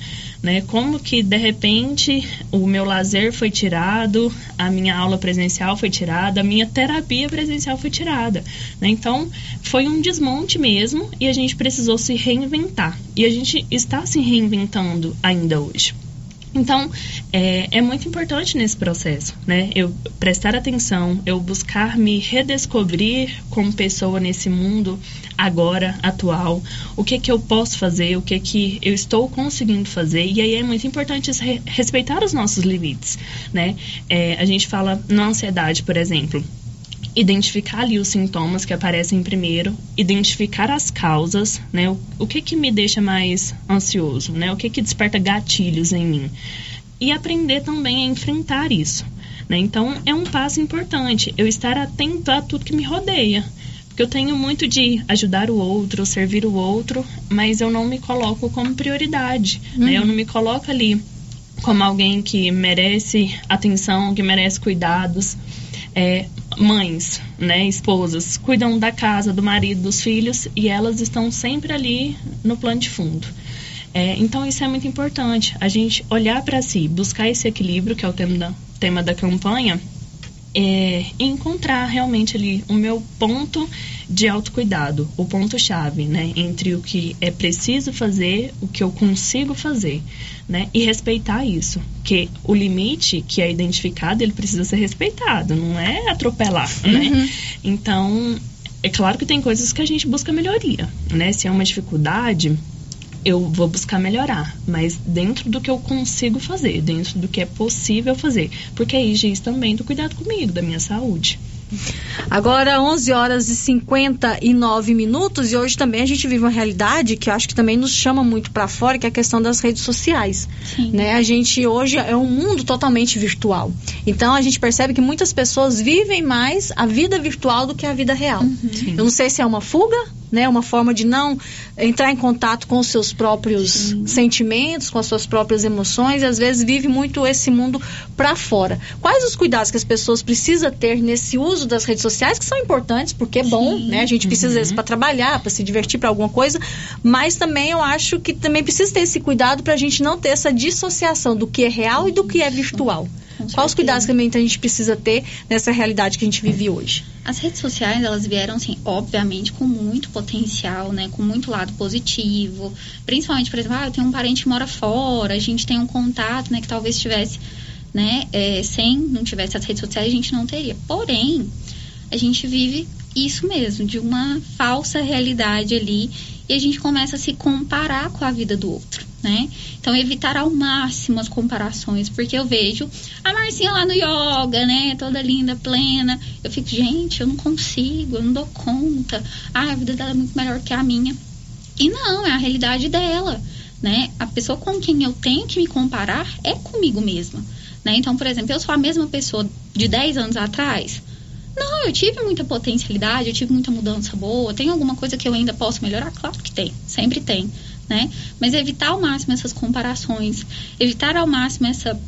né? Como que de repente o meu lazer foi tirado, a minha aula presencial foi tirada, a minha terapia presencial foi tirada, né? Então foi um desmonte mesmo e a gente precisou se reinventar e a gente está se reinventando ainda hoje. Então, é, é, muito importante nesse processo, né? Eu prestar atenção, eu buscar me redescobrir como pessoa nesse mundo agora, atual, o que que eu posso fazer, o que que eu estou conseguindo fazer, e aí é muito importante respeitar os nossos limites, né? É, a gente fala na ansiedade, por exemplo, identificar ali os sintomas que aparecem primeiro, identificar as causas, né? O, o que que me deixa mais ansioso, né? O que que desperta gatilhos em mim? E aprender também a enfrentar isso, né? Então, é um passo importante, eu estar atento a tudo que me rodeia. Porque eu tenho muito de ajudar o outro, servir o outro, mas eu não me coloco como prioridade, né? Eu não me coloco ali como alguém que merece atenção, que merece cuidados. É, mães, né, esposas, cuidam da casa, do marido, dos filhos e elas estão sempre ali no plano de fundo. É, então isso é muito importante, a gente olhar para si, buscar esse equilíbrio, que é o tema da, tema da campanha, é, encontrar realmente ali o meu ponto de autocuidado, o ponto-chave, né? Entre o que é preciso fazer, o que eu consigo fazer, né? E respeitar isso, que o limite que é identificado, ele precisa ser respeitado, não é atropelar, né? Então, é claro que tem coisas que a gente busca melhoria, né? Se é uma dificuldade, eu vou buscar melhorar, mas dentro do que eu consigo fazer, dentro do que é possível fazer, porque aí diz também do cuidado comigo, da minha saúde. Agora, 11 horas e 59 minutos, e hoje também a gente vive uma realidade que eu acho que também nos chama muito para fora, que é a questão das redes sociais. Né? A gente hoje é um mundo totalmente virtual. Então, a gente percebe que muitas pessoas vivem mais a vida virtual do que a vida real. Eu não sei se é uma fuga, né? Uma forma de não entrar em contato com os seus próprios sentimentos, com as suas próprias emoções, e às vezes vive muito esse mundo para fora. Quais os cuidados que as pessoas precisam ter nesse uso das redes sociais, que são importantes, porque é bom, né? A gente precisa deles para trabalhar, para se divertir, para alguma coisa, mas também eu acho que também precisa ter esse cuidado para a gente não ter essa dissociação do que é real e do que é virtual. Quais os cuidados também que a gente precisa ter nessa realidade que a gente vive hoje? As redes sociais, elas vieram, assim, obviamente, com muito potencial, né? Com muito lado positivo. Principalmente, por exemplo, ah, eu tenho um parente que mora fora, a gente tem um contato, né? Que talvez tivesse, né? É, sem, não tivesse as redes sociais, a gente não teria. Porém, a gente vive isso mesmo, de uma falsa realidade ali. E a gente começa a se comparar com a vida do outro, né? Então, evitar ao máximo as comparações, porque eu vejo a Marcinha lá no yoga, né? Toda linda, plena. Eu fico, gente, eu não consigo, eu não dou conta. Ah, a vida dela é muito melhor que a minha. E não, é a realidade dela, né? A pessoa com quem eu tenho que me comparar é comigo mesma, né? Então, por exemplo, eu sou a mesma pessoa de 10 anos atrás. Não, eu tive muita potencialidade, eu tive muita mudança boa. Tem alguma coisa que eu ainda posso melhorar? Claro que tem, sempre tem, né? Mas evitar ao máximo essas comparações, evitar ao máximo essa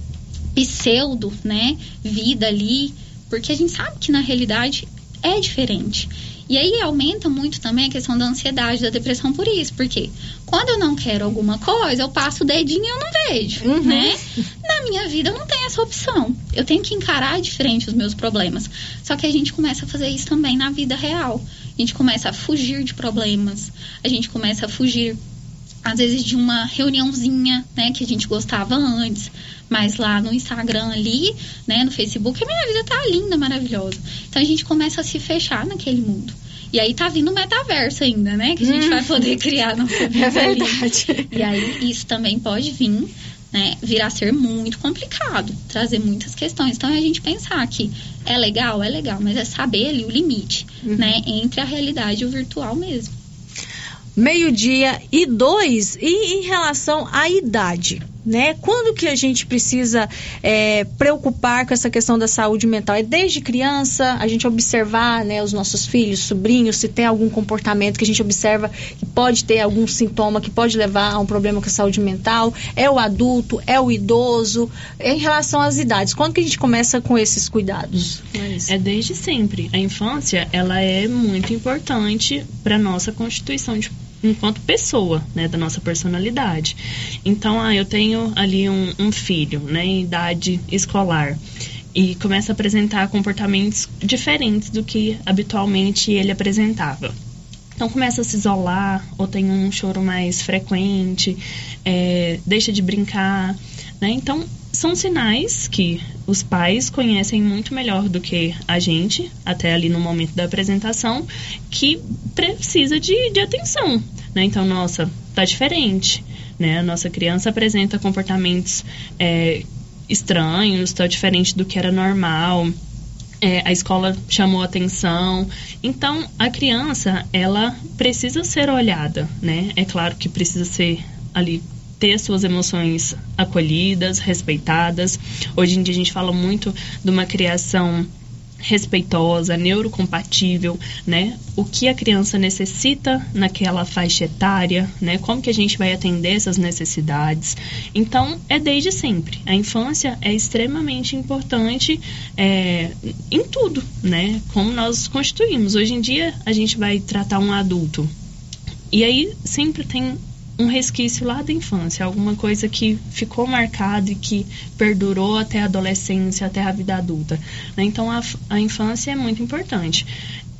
pseudo, né, vida ali, porque a gente sabe que na realidade é diferente. E aí aumenta muito também a questão da ansiedade, da depressão por isso, porque quando eu não quero alguma coisa, eu passo o dedinho e eu não vejo, né? Na minha vida eu não tenho essa opção. Eu tenho que encarar diferente os meus problemas. Só que a gente começa a fazer isso também na vida real. A gente começa a fugir de problemas, a gente começa a fugir às vezes de uma reuniãozinha, né, que a gente gostava antes, mas lá no Instagram ali, né, no Facebook, a minha vida tá linda, maravilhosa. Então a gente começa a se fechar naquele mundo. E aí tá vindo o metaverso ainda, né, que a gente Hum. vai poder criar (laughs) no É verdade. E aí isso também pode vir, né, vir a ser muito complicado, trazer muitas questões. Então é a gente pensar que é legal, é legal, mas é saber ali o limite, Uhum. né, entre a realidade e o virtual mesmo. meio-dia e dois. E em relação à idade, né? Quando que a gente precisa é, preocupar com essa questão da saúde mental? É desde criança a gente observar, né, os nossos filhos, sobrinhos, se tem algum comportamento que a gente observa que pode ter algum sintoma que pode levar a um problema com a saúde mental? É o adulto? É o idoso? Em relação às idades, quando que a gente começa com esses cuidados? É desde sempre. A infância, ela é muito importante para nossa constituição de enquanto pessoa, né, da nossa personalidade. Então, ah, eu tenho ali um, um filho, né, em idade escolar e começa a apresentar comportamentos diferentes do que habitualmente ele apresentava. Então começa a se isolar, ou tem um choro mais frequente, é, deixa de brincar, né? Então são sinais que os pais conhecem muito melhor do que a gente, até ali no momento da apresentação, que precisa de, de atenção, né? Então, nossa, tá diferente, né? A nossa criança apresenta comportamentos é, estranhos, tá diferente do que era normal. é, a escola chamou atenção. Então, a criança, ela precisa ser olhada, né? É claro que precisa ser ali ter suas emoções acolhidas, respeitadas. Hoje em dia a gente fala muito de uma criação respeitosa, neurocompatível, né? O que a criança necessita naquela faixa etária, né? Como que a gente vai atender essas necessidades? Então, é desde sempre. A infância é extremamente importante é, em tudo, né? Como nós constituímos. Hoje em dia, a gente vai tratar um adulto. E aí, sempre tem um resquício lá da infância, alguma coisa que ficou marcado e que perdurou até a adolescência, até a vida adulta. Né? Então a, a infância é muito importante.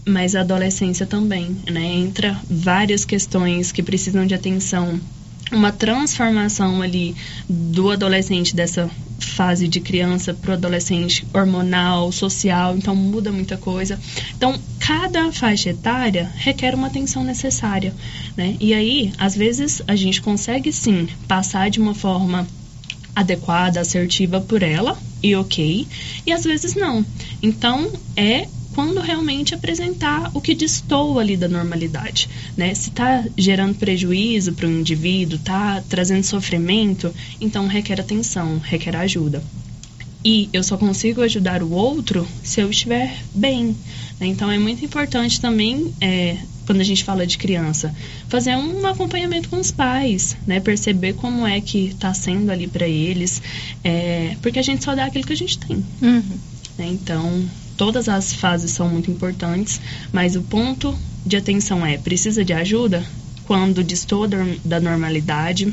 Mas a adolescência também, né? Entra várias questões que precisam de atenção uma transformação ali do adolescente dessa fase de criança para o adolescente hormonal, social, então muda muita coisa. Então, cada faixa etária requer uma atenção necessária, né? E aí, às vezes, a gente consegue sim passar de uma forma adequada, assertiva por ela, e ok, e às vezes não. Então, é quando realmente apresentar o que destoa ali da normalidade, né? Se está gerando prejuízo para o indivíduo, está trazendo sofrimento, então requer atenção, requer ajuda. E eu só consigo ajudar o outro se eu estiver bem. Né? Então é muito importante também, é, quando a gente fala de criança, fazer um acompanhamento com os pais, né? Perceber como é que está sendo ali para eles, é, porque a gente só dá aquilo que a gente tem. Uhum. Né? Então todas as fases são muito importantes, mas o ponto de atenção é: precisa de ajuda? Quando destoa da normalidade,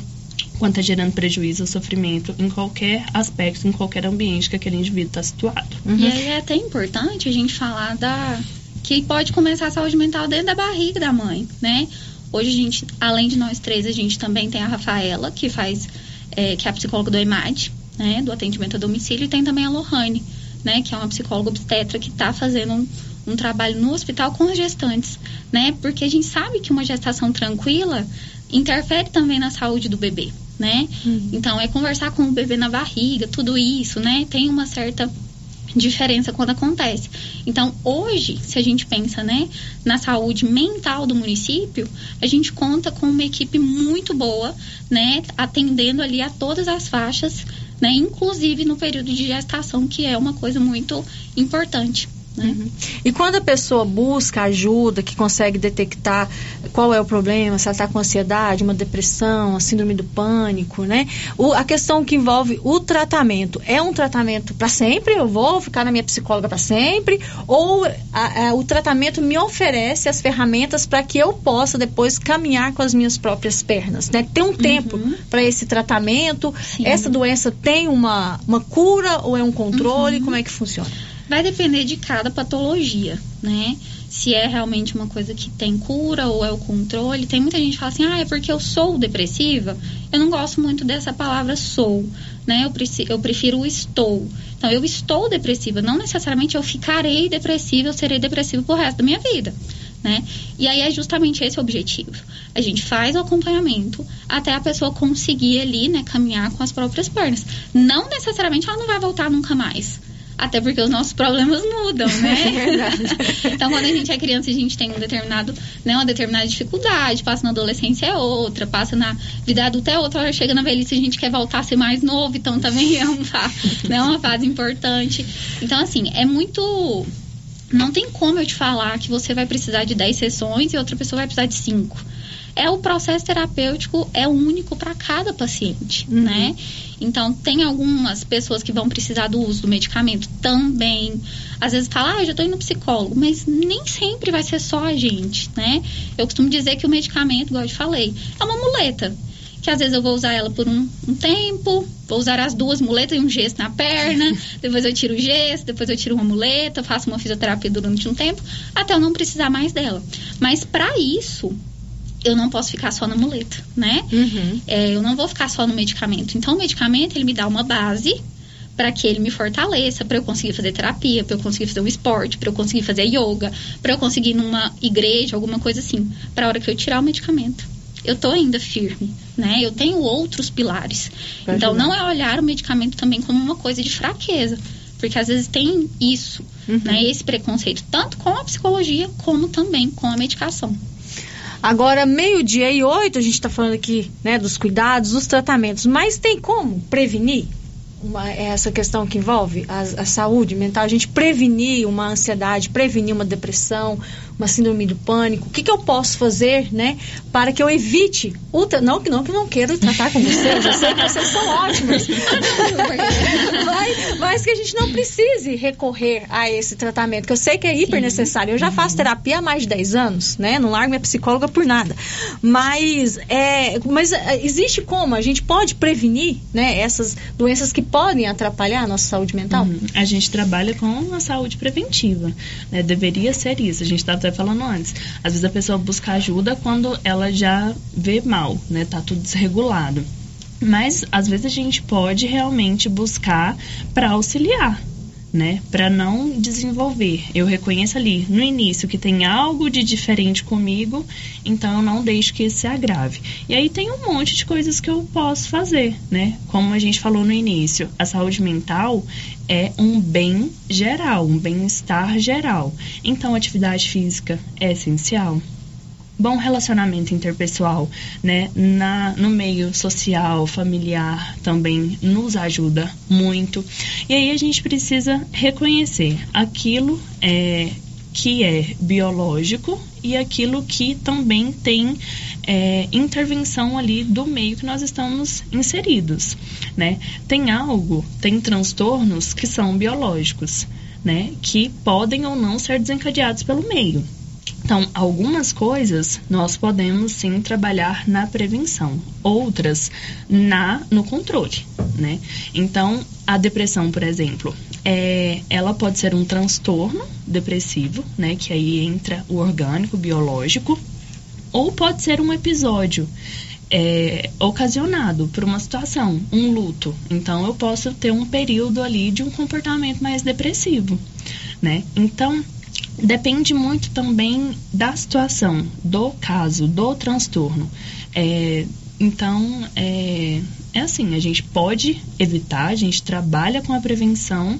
quando está gerando prejuízo ou sofrimento em qualquer aspecto, em qualquer ambiente que aquele indivíduo está situado. Uhum. E aí é até importante a gente falar da que pode começar a saúde mental dentro da barriga da mãe, né? Hoje a gente, além de nós três, a gente também tem a Rafaela, que faz, é, que é a psicóloga do EMAD, né? Do atendimento a domicílio, e tem também a Lohane, né, que é uma psicóloga obstetra que está fazendo um, um, trabalho no hospital com as gestantes, né, porque a gente sabe que uma gestação tranquila interfere também na saúde do bebê, né? Uhum. Então é conversar com o bebê na barriga, tudo isso, né? Tem uma certa diferença quando acontece. Então, hoje, se a gente pensa, né, na saúde mental do município, a gente conta com uma equipe muito boa, né, atendendo ali a todas as faixas né? Inclusive no período de gestação, que é uma coisa muito importante. Né? Uhum. E quando a pessoa busca ajuda, que consegue detectar qual é o problema, se ela está com ansiedade, uma depressão, a síndrome do pânico, né? O, a questão que envolve o tratamento, é um tratamento para sempre? Eu vou ficar na minha psicóloga para sempre? Ou a, a, o tratamento me oferece as ferramentas para que eu possa depois caminhar com as minhas próprias pernas, né? Tem um uhum. tempo para esse tratamento? Sim. Essa doença tem uma, uma cura ou é um controle? Uhum. Como é que funciona? Vai depender de cada patologia, né? Se é realmente uma coisa que tem cura ou é o controle. Tem muita gente que fala assim, ah, é porque eu sou depressiva. Eu não gosto muito dessa palavra sou, né? Eu, eu prefiro o estou. Então, eu estou depressiva. Não necessariamente eu ficarei depressiva, eu serei depressiva pro resto da minha vida. Né? E aí é justamente esse o objetivo. A gente faz o acompanhamento até a pessoa conseguir ali, né, caminhar com as próprias pernas. Não necessariamente ela não vai voltar nunca mais. Até porque os nossos problemas mudam, né? (laughs) É então, quando a gente é criança, a gente tem um determinado, né, uma determinada dificuldade, passa na adolescência é outra, passa na vida adulta é outra, hora chega na velhice a gente quer voltar a ser mais novo, então também é uma, né, uma fase importante. Então, assim, é muito não tem como eu te falar que você vai precisar de 10 sessões e outra pessoa vai precisar de 5 é o processo terapêutico é único para cada paciente, uhum. né? Então, tem algumas pessoas que vão precisar do uso do medicamento também. Às vezes fala, ah, já estou indo no psicólogo, mas nem sempre vai ser só a gente, né? Eu costumo dizer que o medicamento, igual eu te falei, é uma muleta. Que às vezes eu vou usar ela por um, um tempo, vou usar as duas muletas e um gesso na perna, (laughs) depois eu tiro o gesso, depois eu tiro uma muleta, faço uma fisioterapia durante um tempo, até eu não precisar mais dela. Mas para isso, eu não posso ficar só na muleta, né? Uhum. É, eu não vou ficar só no medicamento. Então, o medicamento, ele me dá uma base para que ele me fortaleça, para eu conseguir fazer terapia, para eu conseguir fazer um esporte, para eu conseguir fazer yoga, para eu conseguir ir numa igreja, alguma coisa assim, para a hora que eu tirar o medicamento. Eu tô ainda firme, né? Eu tenho outros pilares. então, não é olhar o medicamento também como uma coisa de fraqueza, porque às vezes tem isso, né? Esse preconceito, tanto com a psicologia, como também com a medicação. Agora, meio-dia e oito, a gente está falando aqui né, dos cuidados, dos tratamentos, mas tem como prevenir? Uma, essa questão que envolve a, a, saúde mental, a gente prevenir uma ansiedade, prevenir uma depressão, uma síndrome do pânico. O que, que eu posso fazer, né, para que eu evite o não que não que não quero tratar com vocês, eu sei que vocês são ótimas, (laughs) mas, mas, que a gente não precise recorrer a esse tratamento, que eu sei que é hiper necessário. Eu já faço terapia há mais de 10 anos, né? Não largo minha psicóloga por nada. Mas é, mas é, existe como a gente pode prevenir, né, essas doenças que podem atrapalhar a nossa saúde mental? Uhum. A gente trabalha com a saúde preventiva, né? Deveria ser isso. A gente está até falando antes. Às vezes a pessoa busca ajuda quando ela já vê mal, né? Tá tudo desregulado. Mas às vezes a gente pode realmente buscar para auxiliar, né? Para não desenvolver. Eu reconheço ali no início que tem algo de diferente comigo, então eu não deixo que isso se agrave. E aí tem um monte de coisas que eu posso fazer, né? Como a gente falou no início, a saúde mental é um bem geral, um bem-estar geral. Então, atividade física é essencial bom relacionamento interpessoal, né, na, no meio social, familiar também nos ajuda muito. E aí a gente precisa reconhecer aquilo é, que é biológico e aquilo que também tem é, intervenção ali do meio que nós estamos inseridos, né? Tem algo, tem transtornos que são biológicos, né? Que podem ou não ser desencadeados pelo meio. Então, algumas coisas nós podemos sim trabalhar na prevenção, outras na no controle, né? Então, a depressão, por exemplo, é, ela pode ser um transtorno depressivo, né? Que aí entra o orgânico, biológico, ou pode ser um episódio é, ocasionado por uma situação, um luto. Então, eu posso ter um período ali de um comportamento mais depressivo, né? Então, depende muito também da situação, do caso, do transtorno. É, então, é, é assim, a gente pode evitar, a gente trabalha com a prevenção,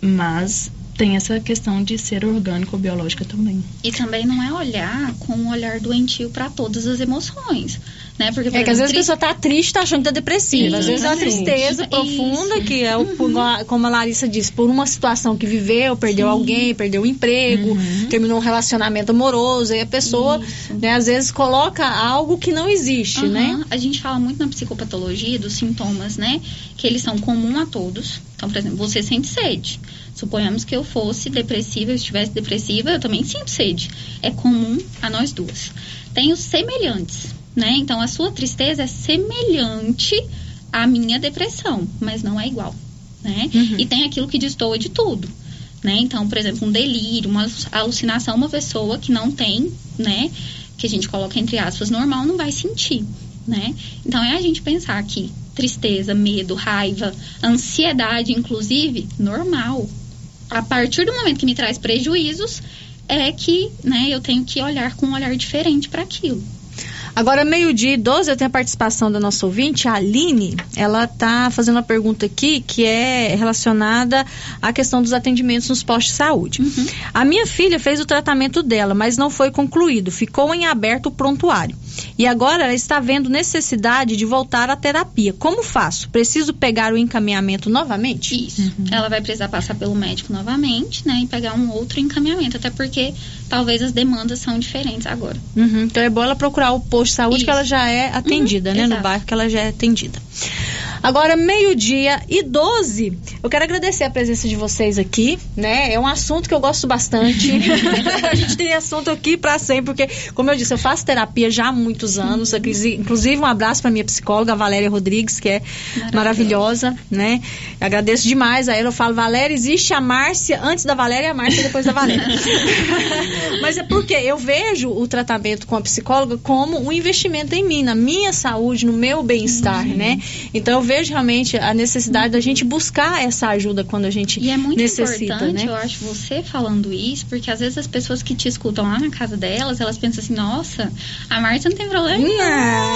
mas tem essa questão de ser orgânico biológica também. E também não é olhar com um olhar doentio para todas as emoções. Né? Porque, é que às vezes a pessoa tá triste, tá achando que tá depressiva. Às vezes é uma tristeza profunda, Isso. que é, o, uhum. como a Larissa disse, por uma situação que viveu, perdeu Sim. alguém, perdeu o emprego, uhum. terminou um relacionamento amoroso, e a pessoa, né, às vezes, coloca algo que não existe, uhum. né? A gente fala muito na psicopatologia dos sintomas, né? Que eles são comuns a todos. Então, por exemplo, você sente sede. Suponhamos que eu fosse depressiva, eu estivesse depressiva, eu também sinto sede. É comum a nós duas. Tem os semelhantes né? Então a sua tristeza é semelhante à minha depressão, mas não é igual, né? Uhum. E tem aquilo que destoa de tudo, né? Então, por exemplo, um delírio, uma alucinação, uma pessoa que não tem, né? Que a gente coloca entre aspas normal não vai sentir, né? Então é a gente pensar que tristeza, medo, raiva, ansiedade, inclusive, normal. A partir do momento que me traz prejuízos, é que, né, eu tenho que olhar com um olhar diferente para aquilo. Agora, meio-dia e 12, eu tenho a participação da nossa ouvinte, a Aline. Ela está fazendo uma pergunta aqui que é relacionada à questão dos atendimentos nos postos de saúde. Uhum. A minha filha fez o tratamento dela, mas não foi concluído. Ficou em aberto o prontuário. E agora ela está vendo necessidade de voltar à terapia. Como faço? Preciso pegar o encaminhamento novamente? Isso. Uhum. Ela vai precisar passar pelo médico novamente, né? E pegar um outro encaminhamento. Até porque talvez as demandas são diferentes agora. Uhum. Então é bom ela procurar o posto de saúde Isso. que ela já é atendida, uhum. né? Exato. No bairro que ela já é atendida. Agora, meio-dia e 12. Eu quero agradecer a presença de vocês aqui, né? É um assunto que eu gosto bastante. (laughs) a gente tem assunto aqui para sempre, porque, como eu disse, eu faço terapia já há muitos anos. Inclusive, um abraço para minha psicóloga, Valéria Rodrigues, que é maravilhosa, né? agradeço demais a ela. Eu falo, Valéria, existe a Márcia antes da Valéria e a Márcia depois da Valéria. (laughs) Mas é porque eu vejo o tratamento com a psicóloga como um investimento em mim, na minha saúde, no meu bem-estar, uhum. né? Então, eu vejo realmente a necessidade uhum. da gente buscar essa ajuda quando a gente necessita, E é muito necessita, importante, né? eu acho, você falando isso, porque às vezes as pessoas que te escutam lá na casa delas, elas pensam assim, nossa, a Marta não tem problema. Não,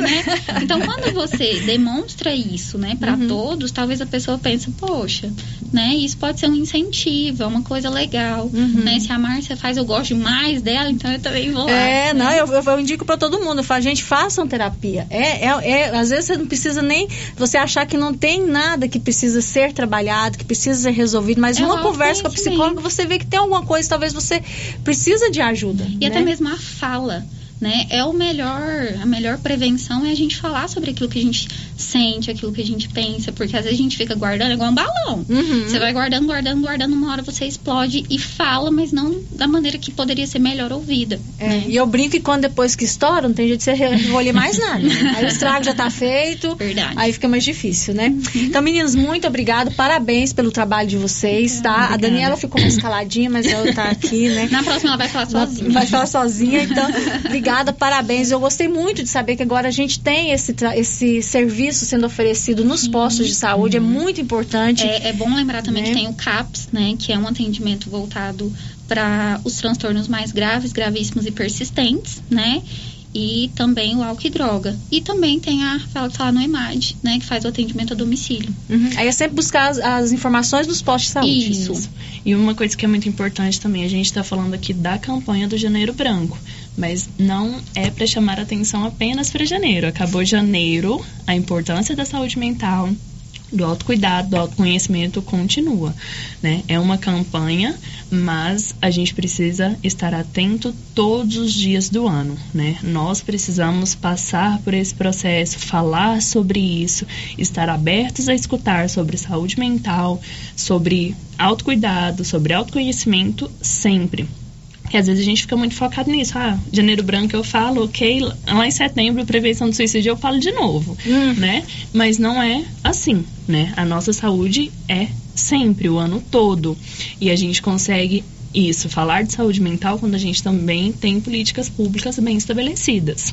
né? Então, quando você demonstra isso, né, para Uhum. todos, talvez a pessoa pense, poxa, né, isso pode ser um incentivo, é uma coisa legal, Uhum. né? Se a Márcia faz, eu gosto mais dela, então eu também vou lá. É, né? não, eu, eu, eu indico pra todo mundo. Eu falo, gente, façam terapia. É, é, é, às vezes você não precisa nem você achar que não tem nada que precisa ser trabalhado, que precisa ser resolvido, mas É uma um conversa com a psicóloga, você vê que tem alguma coisa, talvez você precisa de ajuda. E né? até mesmo a fala, né? É o melhor, a melhor prevenção é a gente falar sobre aquilo que a gente sente, aquilo que a gente pensa, porque às vezes a gente fica guardando é igual um balão. Uhum. Você vai guardando, guardando, guardando, uma hora você explode e fala, mas não da maneira que poderia ser melhor ouvida. É, E eu brinco que quando depois que estoura, não tem jeito de você recolher mais nada. né? (laughs) Aí o estrago já tá feito. Verdade. Aí fica mais difícil, né? Então, meninos, muito obrigado. Parabéns pelo trabalho de vocês, tá? A Daniela ficou mais caladinha, mas ela tá aqui, né? Na próxima ela vai falar sozinha. Vai falar sozinha, então, obrigada, (laughs) parabéns. Eu gostei muito de saber que agora a gente tem esse, esse serviço sendo oferecido nos postos de saúde, é muito importante. É, é bom lembrar também Né? que tem o CAPS, né? Que é um atendimento voltado para os transtornos mais graves, gravíssimos e persistentes, né? E também o álcool e droga. E também tem a Rafaela que fala no EMAD, né? Que faz o atendimento a domicílio. Uhum. Aí é sempre buscar as, as informações dos postos de saúde. Isso. E uma coisa que é muito importante também, a gente está falando aqui da campanha do Janeiro Branco, mas não é para chamar atenção apenas para janeiro. Acabou janeiro, a importância da saúde mental, do autocuidado, do autoconhecimento continua, né? É uma campanha, mas a gente precisa estar atento todos os dias do ano, né? Nós precisamos passar por esse processo, falar sobre isso, estar abertos a escutar sobre saúde mental, sobre autocuidado, sobre autoconhecimento sempre. Porque às vezes a gente fica muito focado nisso. Ah, janeiro branco eu falo, ok. Lá em setembro, prevenção do suicídio, eu falo de novo, né? Mas não é assim, né? A nossa saúde é sempre, o ano todo. E a gente consegue isso, falar de saúde mental, quando a gente também tem políticas públicas bem estabelecidas.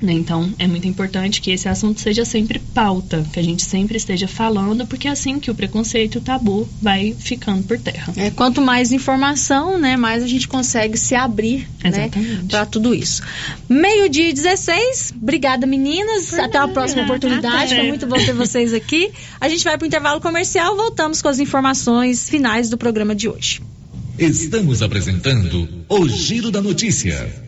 Né? Então, é muito importante que esse assunto seja sempre pauta, que a gente sempre esteja falando, porque é assim que o preconceito e o tabu vai ficando por terra. É, quanto mais informação, né, mais a gente consegue se abrir, né, para tudo isso. Meio-dia e 16. Obrigada, meninas. Até a próxima oportunidade. Até. Foi muito bom ter vocês aqui. A gente vai para o intervalo comercial. Voltamos com as informações finais do programa de hoje. Estamos apresentando o Giro da Notícia.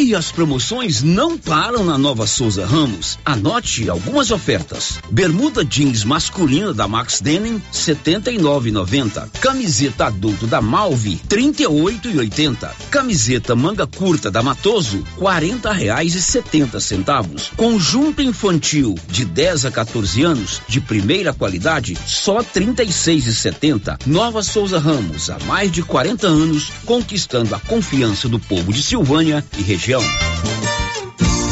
E as promoções não param na Nova Souza Ramos. Anote algumas ofertas. Bermuda jeans masculina da Max Denim, 79,90. Camiseta adulto da Malve, 38,80. Camiseta manga curta da Matoso, 40 reais e 70 centavos. Conjunto infantil de 10 a 14 anos, de primeira qualidade, só 36,70. Nova Souza Ramos, há mais de 40 anos, conquistando a confiança do povo de Silvânia e região. Televisión.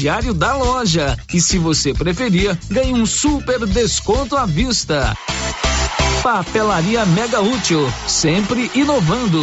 crediário da loja. E se você preferir, ganhe um super desconto à vista. Papelaria Mega Útil, sempre inovando.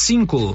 cinco.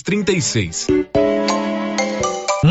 36.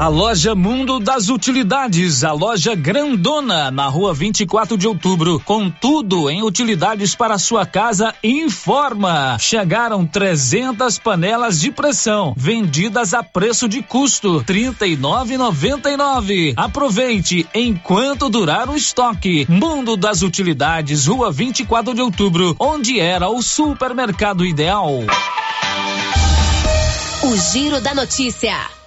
A loja Mundo das Utilidades, a loja grandona na rua 24 de outubro, com tudo em utilidades para sua casa, informa. Chegaram 300 panelas de pressão, vendidas a preço de custo, R$ 39,99. Aproveite enquanto durar o estoque. Mundo das Utilidades, rua 24 de outubro, onde era o supermercado ideal. O Giro da Notícia.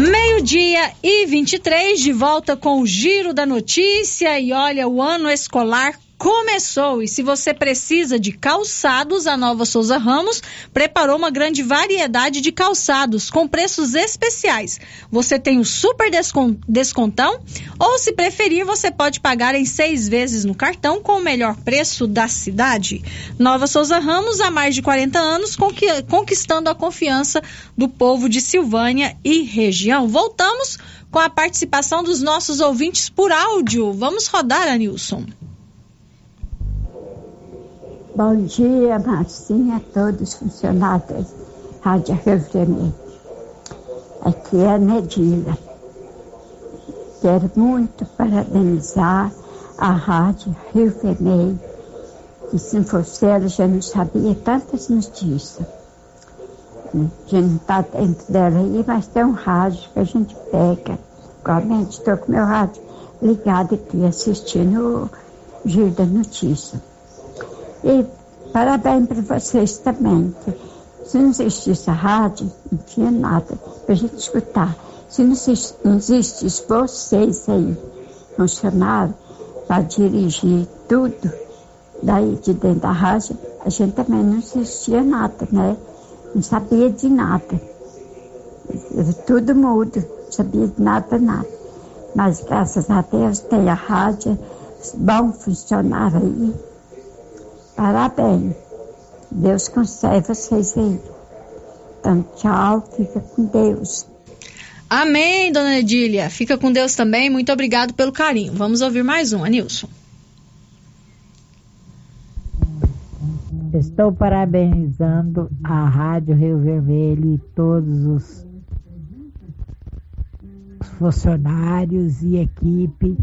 Meio-dia e 23, de volta com o Giro da Notícia. E olha, o ano escolar começou. E se você precisa de calçados, a Nova Souza Ramos preparou uma grande variedade de calçados com preços especiais. Você tem o super descontão, ou se preferir, você pode pagar em seis vezes no cartão com o melhor preço da cidade. Nova Souza Ramos, há mais de 40 anos, conquistando a confiança do povo de Silvânia e região. Voltamos com a participação dos nossos ouvintes por áudio. Vamos rodar, Anilson. Bom dia, Marcinha, a todos os funcionários da Rádio Vermelho. Aqui é a Nedila. Quero muito parabenizar a Rádio Rio Vermelho, que se fosse ela já não sabia tantas notícias. Gente não está dentro dela aí, mas tem um rádio que a gente pega. Igualmente, estou com meu rádio ligado aqui assistindo o Giro da Notícia. E parabéns para vocês também. Se não existisse a rádio, não tinha nada para a gente escutar. Se não, existisse vocês aí, funcionários, para dirigir tudo daí de dentro da rádio, a gente também não existia nada, né? Não sabia de nada. Era tudo mudo, não sabia de nada, nada. Mas graças a Deus tem a rádio, bom funcionário aí Parabéns. Deus conserve vocês aí. Então, tchau, fica com Deus. Amém, dona Edília. Fica com Deus também. Muito obrigado pelo carinho. Vamos ouvir mais um, Anilson. Estou parabenizando a Rádio Rio Vermelho e todos os funcionários e equipe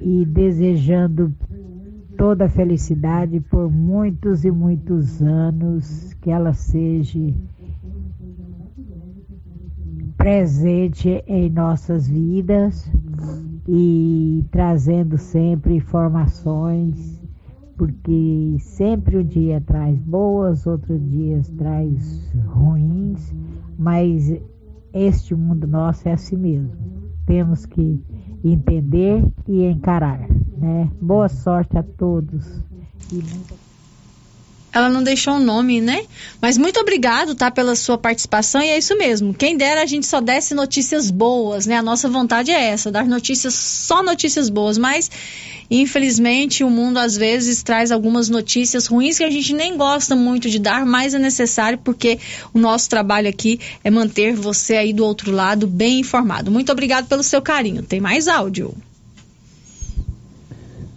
e desejando toda a felicidade por muitos e muitos anos, que ela seja presente em nossas vidas e trazendo sempre informações, porque sempre um dia traz boas, outro dia traz ruins, mas este mundo nosso é assim mesmo. Temos que entender e encarar. Né? Boa sorte a todos. Ela não deixou o nome, né? Mas muito obrigado, tá, pela sua participação e é isso mesmo. Quem dera a gente só desse notícias boas, né? A nossa vontade é essa, dar notícias, só notícias boas, mas infelizmente o mundo às vezes traz algumas notícias ruins que a gente nem gosta muito de dar, mas é necessário porque o nosso trabalho aqui é manter você aí do outro lado bem informado. Muito obrigado pelo seu carinho. Tem mais áudio.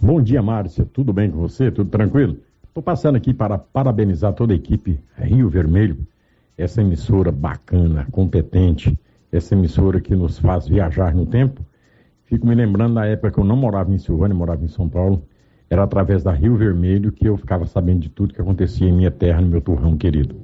Bom dia, Márcia. Tudo bem com você? Tudo tranquilo? Estou passando aqui para parabenizar toda a equipe Rio Vermelho, essa emissora bacana, competente, essa emissora que nos faz viajar no tempo. Fico me lembrando da época que eu não morava em Silvânia, morava em São Paulo. Era através da Rio Vermelho que eu ficava sabendo de tudo que acontecia em minha terra, no meu turrão querido.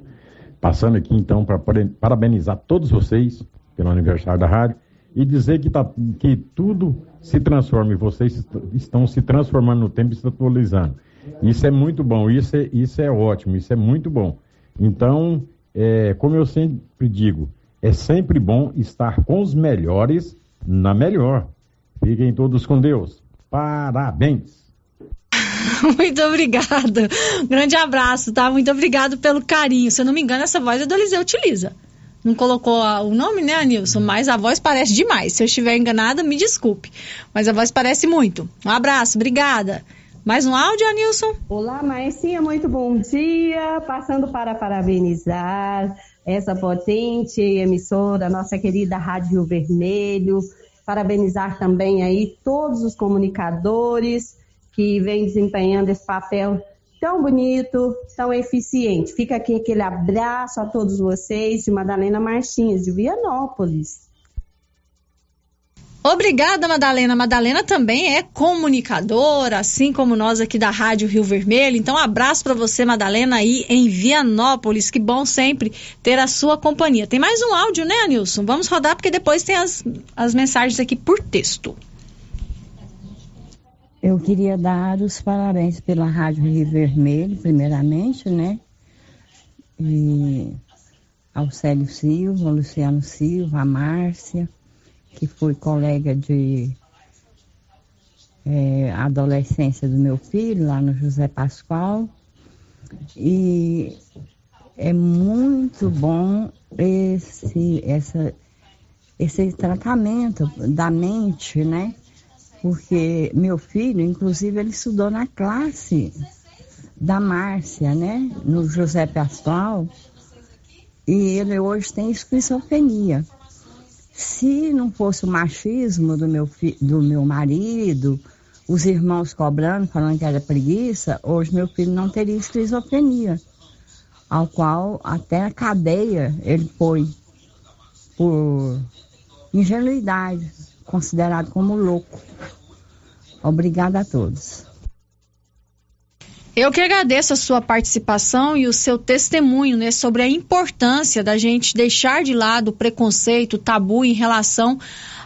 Passando aqui então para parabenizar todos vocês pelo aniversário da rádio e dizer que, tá, que tudo se transforma e vocês estão se transformando no tempo e se atualizando. Isso é muito bom, isso é, isso é ótimo, isso é muito bom. Então, é, como eu sempre digo, é sempre bom estar com os melhores na melhor. Fiquem todos com Deus. Parabéns! (laughs) Muito obrigada. Um grande abraço, tá? Muito obrigado pelo carinho. Se eu não me engano, essa voz a do Eliseu utiliza. Não colocou o nome, né, Anilson? Mas a voz parece demais. Se eu estiver enganada, me desculpe. Mas a voz parece muito. Um abraço, obrigada. Mais um áudio, Anilson? Olá, Marcinha, muito bom dia. Passando para parabenizar essa potente emissora, nossa querida Rádio Vermelho. Parabenizar também aí todos os comunicadores que vêm desempenhando esse papel tão bonito, tão eficiente. Fica aqui aquele abraço a todos vocês de Madalena Martins, de Vianópolis. Obrigada, Madalena. Madalena também é comunicadora, assim como nós aqui da Rádio Rio Vermelho. Então, abraço para você, Madalena, aí em Vianópolis. Que bom sempre ter a sua companhia. Tem mais um áudio, né, Anilson? Vamos rodar, porque depois tem as, as mensagens aqui por texto. Eu queria dar os parabéns pela Rádio Rio Vermelho, primeiramente, né? e ao Célio Silva, ao Luciano Silva, a Márcia, que foi colega de é, adolescência do meu filho, lá no José Pascoal. E é muito bom esse, essa, esse tratamento da mente, né? Porque meu filho, inclusive, ele estudou na classe da Márcia, né? No José Pascoal. E ele hoje tem esquizofrenia. Se não fosse o machismo do meu, fi, do meu marido, os irmãos cobrando, falando que era preguiça, hoje meu filho não teria esquizofrenia, ao qual até a cadeia ele foi por ingenuidade, considerado como louco. Obrigada a todos. Eu que agradeço a sua participação e o seu testemunho né, sobre a importância da gente deixar de lado o preconceito, o tabu em relação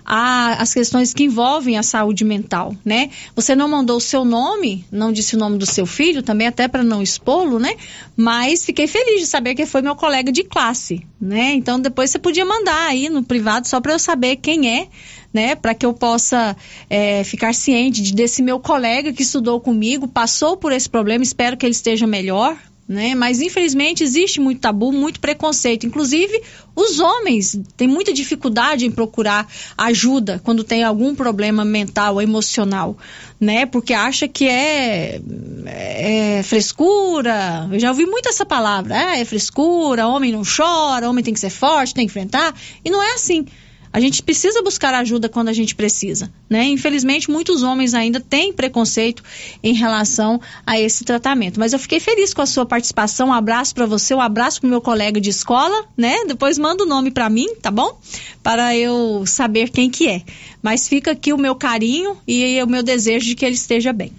às questões que envolvem a saúde mental, né? Você não mandou o seu nome, não disse o nome do seu filho, também até para não expô-lo, né? Mas fiquei feliz de saber que foi meu colega de classe, né? Então depois você podia mandar aí no privado só para eu saber quem é, né, para que eu possa é, ficar ciente de, desse meu colega que estudou comigo, passou por esse problema, espero que ele esteja melhor. Né? Mas infelizmente existe muito tabu, muito preconceito. Inclusive, os homens têm muita dificuldade em procurar ajuda quando tem algum problema mental emocional, né? Porque acha que é, é frescura. Eu já ouvi muito essa palavra. Ah, é frescura, homem não chora, homem tem que ser forte, tem que enfrentar. E não é assim. A gente precisa buscar ajuda quando a gente precisa, né? Infelizmente, muitos homens ainda têm preconceito em relação a esse tratamento. Mas eu fiquei feliz com a sua participação. Um abraço para você, um abraço para meu colega de escola, né? Depois manda o nome para mim, tá bom? Para eu saber quem que é. Mas fica aqui o meu carinho e o meu desejo de que ele esteja bem.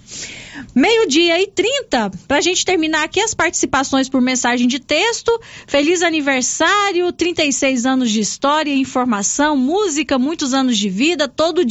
Meio-dia e 30, para a gente terminar aqui as participações por mensagem de texto. Feliz aniversário, 36 anos de história, informação, música, muitos anos de vida, todo dia